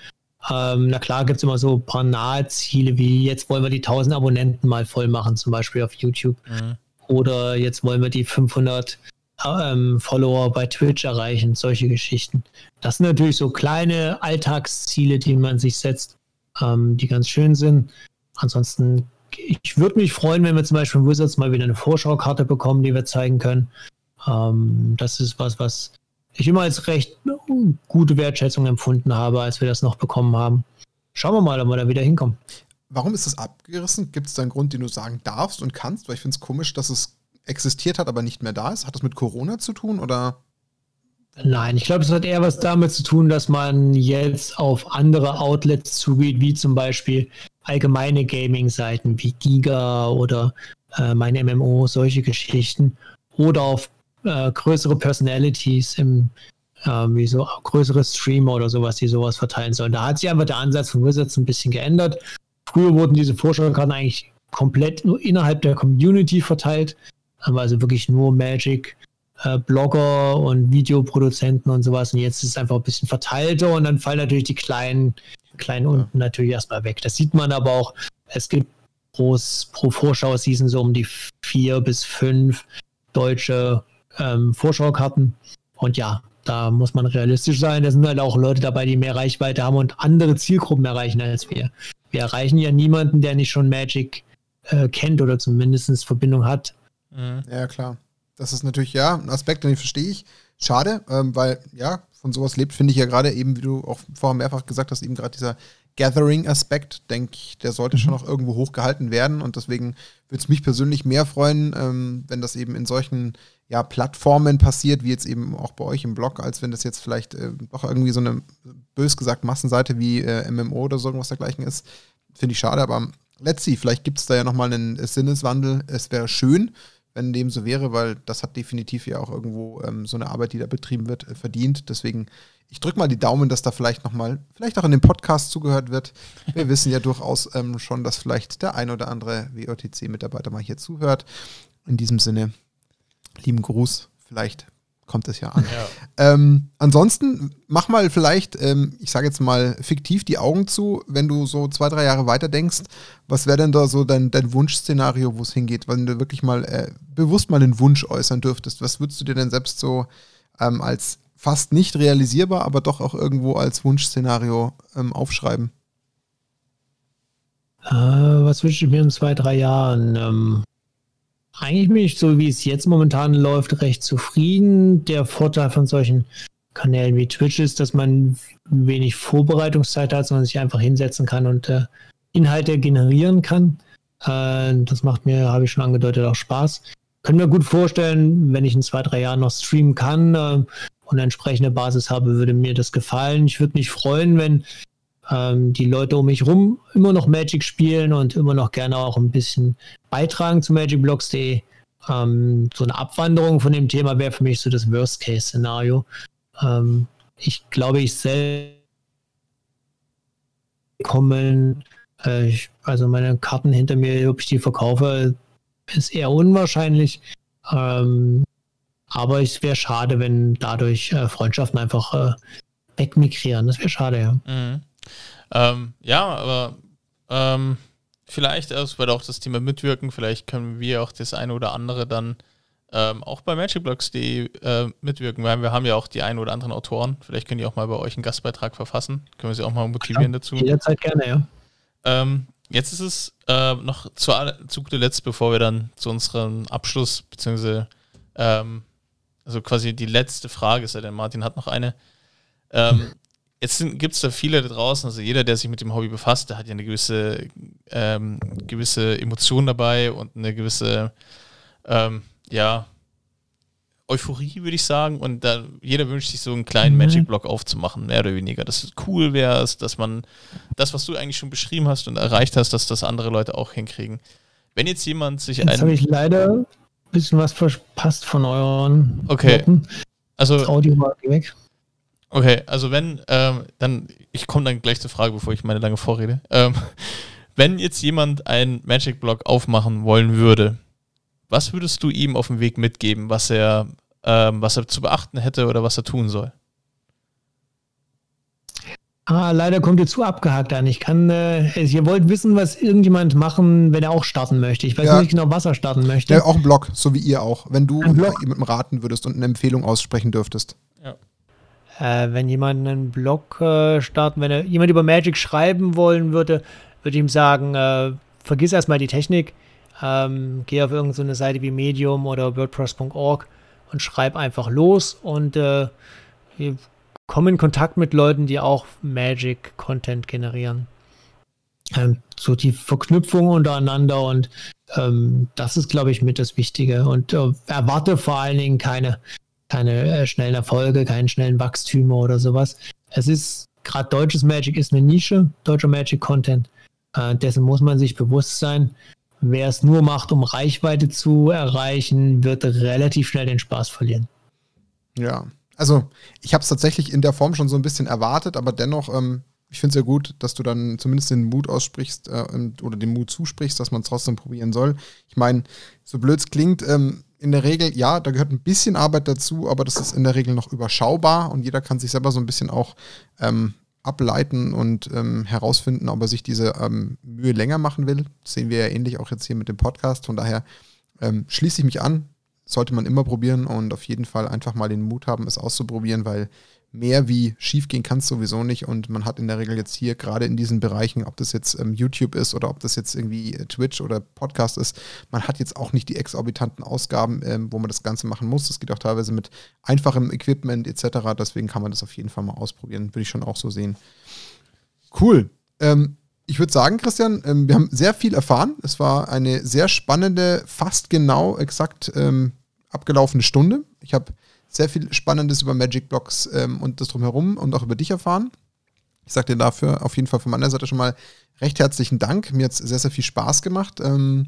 S3: Ähm, na klar gibt es immer so ein paar nahe Ziele, wie jetzt wollen wir die 1000 Abonnenten mal voll machen, zum Beispiel auf YouTube. Mhm. Oder jetzt wollen wir die 500 ähm, Follower bei Twitch erreichen, solche Geschichten. Das sind natürlich so kleine Alltagsziele, die man sich setzt, ähm, die ganz schön sind. Ansonsten ich würde mich freuen, wenn wir zum Beispiel von Wizards mal wieder eine Vorschaukarte bekommen, die wir zeigen können. Ähm, das ist was, was ich immer als recht gute Wertschätzung empfunden habe, als wir das noch bekommen haben. Schauen wir mal, ob wir da wieder hinkommen.
S1: Warum ist das abgerissen? Gibt es da einen Grund, den du sagen darfst und kannst? Weil ich finde es komisch, dass es existiert hat, aber nicht mehr da ist. Hat das mit Corona zu tun oder?
S3: Nein, ich glaube, es hat eher was damit zu tun, dass man jetzt auf andere Outlets zugeht, wie zum Beispiel allgemeine Gaming-Seiten wie Giga oder äh, meine MMO, solche Geschichten. Oder auf äh, größere Personalities im äh, wie so größere Streamer oder sowas, die sowas verteilen sollen. Da hat sich einfach der Ansatz von Wizards ein bisschen geändert. Früher wurden diese Vorschaukarten eigentlich komplett nur innerhalb der Community verteilt. Also wirklich nur Magic äh, Blogger und Videoproduzenten und sowas. Und jetzt ist es einfach ein bisschen verteilter und dann fallen natürlich die kleinen klein unten natürlich erstmal weg. Das sieht man aber auch. Es gibt pro, pro Vorschau-Season so um die vier bis fünf deutsche ähm, Vorschaukarten. Und ja, da muss man realistisch sein. Da sind halt auch Leute dabei, die mehr Reichweite haben und andere Zielgruppen erreichen als wir. Wir erreichen ja niemanden, der nicht schon Magic äh, kennt oder zumindest Verbindung hat.
S1: Mhm. Ja, klar. Das ist natürlich ja ein Aspekt, den verstehe ich. Schade, ähm, weil ja, von sowas lebt, finde ich ja gerade eben, wie du auch vorher mehrfach gesagt hast, eben gerade dieser Gathering-Aspekt, denke ich, der sollte mhm. schon noch irgendwo hochgehalten werden. Und deswegen würde es mich persönlich mehr freuen, ähm, wenn das eben in solchen ja, Plattformen passiert, wie jetzt eben auch bei euch im Blog, als wenn das jetzt vielleicht äh, doch irgendwie so eine, bös gesagt, Massenseite wie äh, MMO oder so irgendwas dergleichen ist. Finde ich schade, aber let's see, vielleicht gibt es da ja nochmal einen Sinneswandel. Es wäre schön wenn dem so wäre, weil das hat definitiv ja auch irgendwo ähm, so eine Arbeit, die da betrieben wird, äh, verdient. Deswegen, ich drücke mal die Daumen, dass da vielleicht nochmal, vielleicht auch in dem Podcast zugehört wird. Wir wissen ja durchaus ähm, schon, dass vielleicht der ein oder andere WOTC-Mitarbeiter mal hier zuhört. In diesem Sinne, lieben Gruß, vielleicht kommt es ja an. Ja. Ähm, ansonsten mach mal vielleicht, ähm, ich sage jetzt mal fiktiv die Augen zu, wenn du so zwei, drei Jahre weiter denkst. Was wäre denn da so dein, dein Wunschszenario, wo es hingeht? Wenn du wirklich mal äh, bewusst mal einen Wunsch äußern dürftest, was würdest du dir denn selbst so ähm, als fast nicht realisierbar, aber doch auch irgendwo als Wunschszenario ähm, aufschreiben?
S3: Äh, was wünsche ich mir in zwei, drei Jahren? Eigentlich bin ich, so wie es jetzt momentan läuft, recht zufrieden. Der Vorteil von solchen Kanälen wie Twitch ist, dass man wenig Vorbereitungszeit hat, sondern sich einfach hinsetzen kann und äh, Inhalte generieren kann. Äh, das macht mir, habe ich schon angedeutet, auch Spaß. Können mir gut vorstellen, wenn ich in zwei, drei Jahren noch streamen kann äh, und eine entsprechende Basis habe, würde mir das gefallen. Ich würde mich freuen, wenn ähm, die Leute um mich rum immer noch Magic spielen und immer noch gerne auch ein bisschen beitragen zu magicblocks.de. Ähm, so eine Abwanderung von dem Thema wäre für mich so das Worst-Case-Szenario. Ähm, ich glaube, ich selbst kommen. Äh, also meine Karten hinter mir, ob ich die verkaufe, ist eher unwahrscheinlich. Ähm, aber es wäre schade, wenn dadurch äh, Freundschaften einfach äh, wegmigrieren. Das wäre schade, ja.
S2: Mhm. Ähm, ja, aber ähm, vielleicht, es wird auch das Thema mitwirken, vielleicht können wir auch das eine oder andere dann ähm, auch bei MagicBlocks.de äh, mitwirken, weil wir haben ja auch die ein oder anderen Autoren. Vielleicht können die auch mal bei euch einen Gastbeitrag verfassen. Können wir sie auch mal motivieren ja, dazu.
S3: Jederzeit gerne, ja.
S2: Ähm, jetzt ist es äh, noch zu, zu guter Letzt, bevor wir dann zu unserem Abschluss, beziehungsweise ähm, also quasi die letzte Frage ist ja, denn Martin hat noch eine. Ähm, (laughs) jetzt gibt es da viele da draußen, also jeder, der sich mit dem Hobby befasst, der hat ja eine gewisse, ähm, gewisse Emotion dabei und eine gewisse, ähm, ja, Euphorie, würde ich sagen. Und da, jeder wünscht sich so einen kleinen mhm. Magic-Block aufzumachen, mehr oder weniger. Dass es cool wäre, dass man das, was du eigentlich schon beschrieben hast und erreicht hast, dass das andere Leute auch hinkriegen. Wenn jetzt jemand sich
S3: jetzt habe ich leider ein bisschen was verpasst von euren
S2: Okay. Worten. Also.
S3: Das Audio war weg.
S2: Okay, also wenn, ähm, dann, ich komme dann gleich zur Frage, bevor ich meine lange Vorrede. Ähm, (laughs) wenn jetzt jemand einen Magic-Block aufmachen wollen würde, was würdest du ihm auf dem Weg mitgeben, was er, ähm, was er zu beachten hätte oder was er tun soll?
S3: Ah, leider kommt ihr zu abgehakt an. Ich kann, äh, ihr wollt wissen, was irgendjemand machen, wenn er auch starten möchte. Ich weiß ja. nicht genau, was er starten möchte.
S1: Ja, auch ein Blog, so wie ihr auch. Wenn du jemandem raten würdest und eine Empfehlung aussprechen dürftest.
S3: Äh, wenn jemand einen Blog äh, starten, wenn er jemand über Magic schreiben wollen würde, würde ich ihm sagen, äh, vergiss erstmal die Technik ähm, geh auf irgendeine so Seite wie Medium oder WordPress.org und schreib einfach los und äh, komm in Kontakt mit Leuten, die auch Magic-Content generieren. Ähm, so die Verknüpfung untereinander und ähm, das ist, glaube ich, mit das Wichtige. Und äh, erwarte vor allen Dingen keine, keine äh, schnellen Erfolge, keinen schnellen Wachstümer oder sowas. Es ist, gerade deutsches Magic ist eine Nische, deutscher Magic-Content. Äh, dessen muss man sich bewusst sein. Wer es nur macht, um Reichweite zu erreichen, wird relativ schnell den Spaß verlieren.
S1: Ja, also ich habe es tatsächlich in der Form schon so ein bisschen erwartet, aber dennoch, ähm, ich finde es sehr gut, dass du dann zumindest den Mut aussprichst äh, oder den Mut zusprichst, dass man es trotzdem probieren soll. Ich meine, so blöd es klingt, ähm, in der Regel, ja, da gehört ein bisschen Arbeit dazu, aber das ist in der Regel noch überschaubar und jeder kann sich selber so ein bisschen auch ähm, ableiten und ähm, herausfinden, ob er sich diese ähm, Mühe länger machen will. Das sehen wir ja ähnlich auch jetzt hier mit dem Podcast. Von daher ähm, schließe ich mich an. Sollte man immer probieren und auf jeden Fall einfach mal den Mut haben, es auszuprobieren, weil mehr wie schief gehen kann es sowieso nicht. Und man hat in der Regel jetzt hier gerade in diesen Bereichen, ob das jetzt ähm, YouTube ist oder ob das jetzt irgendwie äh, Twitch oder Podcast ist, man hat jetzt auch nicht die exorbitanten Ausgaben, ähm, wo man das Ganze machen muss. Das geht auch teilweise mit einfachem Equipment etc. Deswegen kann man das auf jeden Fall mal ausprobieren. Würde ich schon auch so sehen. Cool. Ähm, ich würde sagen, Christian, ähm, wir haben sehr viel erfahren. Es war eine sehr spannende, fast genau exakt ähm, abgelaufene Stunde. Ich habe sehr viel Spannendes über Magic Blocks ähm, und das drumherum und auch über dich erfahren. Ich sage dir dafür auf jeden Fall von meiner Seite schon mal recht herzlichen Dank. Mir hat es sehr, sehr viel Spaß gemacht. Ähm,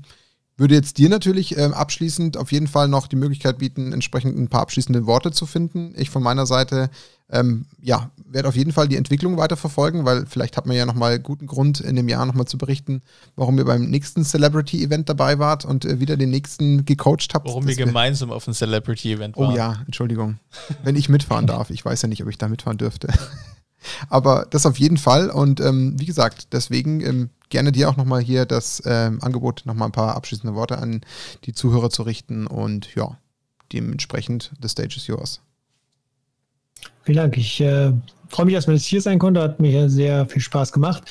S1: würde jetzt dir natürlich ähm, abschließend auf jeden Fall noch die Möglichkeit bieten, entsprechend ein paar abschließende Worte zu finden. Ich von meiner Seite, ähm, ja, werde auf jeden Fall die Entwicklung weiter verfolgen, weil vielleicht hat man ja nochmal guten Grund, in dem Jahr nochmal zu berichten, warum ihr beim nächsten Celebrity-Event dabei wart und äh, wieder den nächsten gecoacht habt.
S2: Warum wir gemeinsam auf ein Celebrity-Event
S1: oh waren. Oh ja, Entschuldigung. Wenn ich mitfahren darf. Ich weiß ja nicht, ob ich da mitfahren dürfte. Aber das auf jeden Fall. Und ähm, wie gesagt, deswegen ähm, gerne dir auch nochmal hier das ähm, Angebot, nochmal ein paar abschließende Worte an die Zuhörer zu richten. Und ja, dementsprechend, the stage is yours.
S3: Vielen Dank. Ich äh, freue mich, dass wir jetzt hier sein konnte. Hat mir sehr viel Spaß gemacht.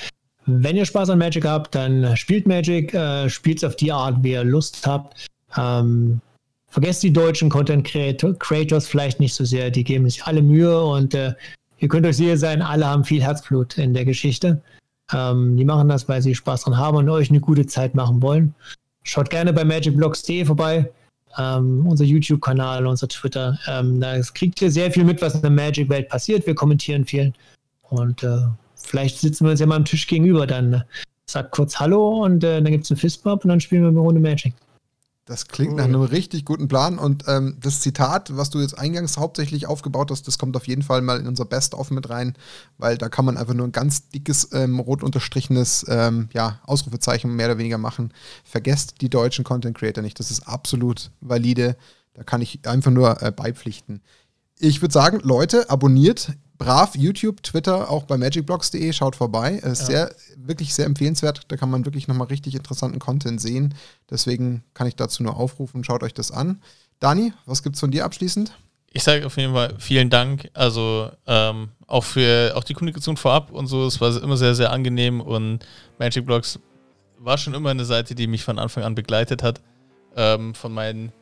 S3: Wenn ihr Spaß an Magic habt, dann spielt Magic, äh, spielt es auf die Art, wie ihr Lust habt. Ähm, vergesst die deutschen Content Creators vielleicht nicht so sehr. Die geben sich alle Mühe und äh, ihr könnt euch sicher sein, alle haben viel Herzblut in der Geschichte. Ähm, die machen das, weil sie Spaß dran haben und euch eine gute Zeit machen wollen. Schaut gerne bei magicblocks.de vorbei. Ähm, unser YouTube-Kanal, unser Twitter. Ähm, da kriegt ihr sehr viel mit, was in der Magic-Welt passiert. Wir kommentieren viel. Und äh, vielleicht sitzen wir uns ja mal am Tisch gegenüber. Dann äh, sagt kurz Hallo und äh, dann gibt es einen Fistbump und dann spielen wir eine Runde Magic.
S1: Das klingt nach einem richtig guten Plan. Und ähm, das Zitat, was du jetzt eingangs hauptsächlich aufgebaut hast, das kommt auf jeden Fall mal in unser Best-of mit rein, weil da kann man einfach nur ein ganz dickes, ähm, rot unterstrichenes ähm, ja, Ausrufezeichen mehr oder weniger machen. Vergesst die deutschen Content Creator nicht. Das ist absolut valide. Da kann ich einfach nur äh, beipflichten. Ich würde sagen, Leute, abonniert brav YouTube, Twitter, auch bei magicblocks.de, schaut vorbei. Es ist ja. sehr, wirklich sehr empfehlenswert. Da kann man wirklich nochmal richtig interessanten Content sehen. Deswegen kann ich dazu nur aufrufen, schaut euch das an. Dani, was gibt es von dir abschließend?
S2: Ich sage auf jeden Fall vielen Dank. Also ähm, auch für auch die Kommunikation vorab und so. Es war immer sehr, sehr angenehm und Magic Blocks war schon immer eine Seite, die mich von Anfang an begleitet hat. Ähm, von meinen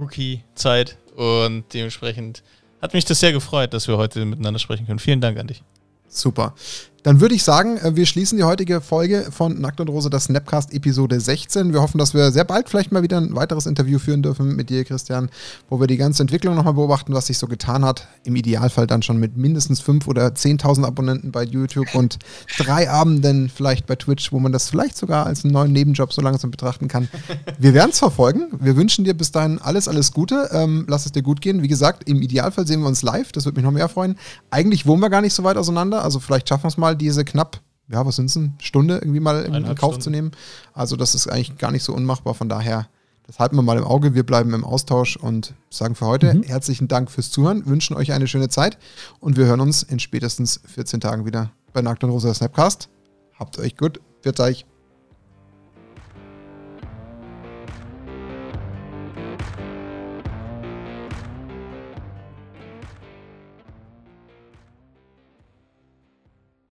S2: Rookie-Zeit und dementsprechend hat mich das sehr gefreut, dass wir heute miteinander sprechen können. Vielen Dank an dich.
S1: Super. Dann würde ich sagen, äh, wir schließen die heutige Folge von Nackt und Rose, das Snapcast Episode 16. Wir hoffen, dass wir sehr bald vielleicht mal wieder ein weiteres Interview führen dürfen mit dir, Christian, wo wir die ganze Entwicklung nochmal beobachten, was sich so getan hat. Im Idealfall dann schon mit mindestens 5.000 oder 10.000 Abonnenten bei YouTube und drei Abenden vielleicht bei Twitch, wo man das vielleicht sogar als einen neuen Nebenjob so langsam betrachten kann. Wir werden es verfolgen. Wir wünschen dir bis dahin alles, alles Gute. Ähm, lass es dir gut gehen. Wie gesagt, im Idealfall sehen wir uns live. Das würde mich noch mehr freuen. Eigentlich wohnen wir gar nicht so weit auseinander. Also vielleicht schaffen wir es mal mal diese knapp, ja, was sind es, eine Stunde irgendwie mal in, in Kauf Stunden. zu nehmen. Also das ist eigentlich gar nicht so unmachbar. Von daher, das halten wir mal im Auge. Wir bleiben im Austausch und sagen für heute mhm. herzlichen Dank fürs Zuhören, wünschen euch eine schöne Zeit und wir hören uns in spätestens 14 Tagen wieder bei Nackt und Rosa Snapcast. Habt euch gut. Wird euch.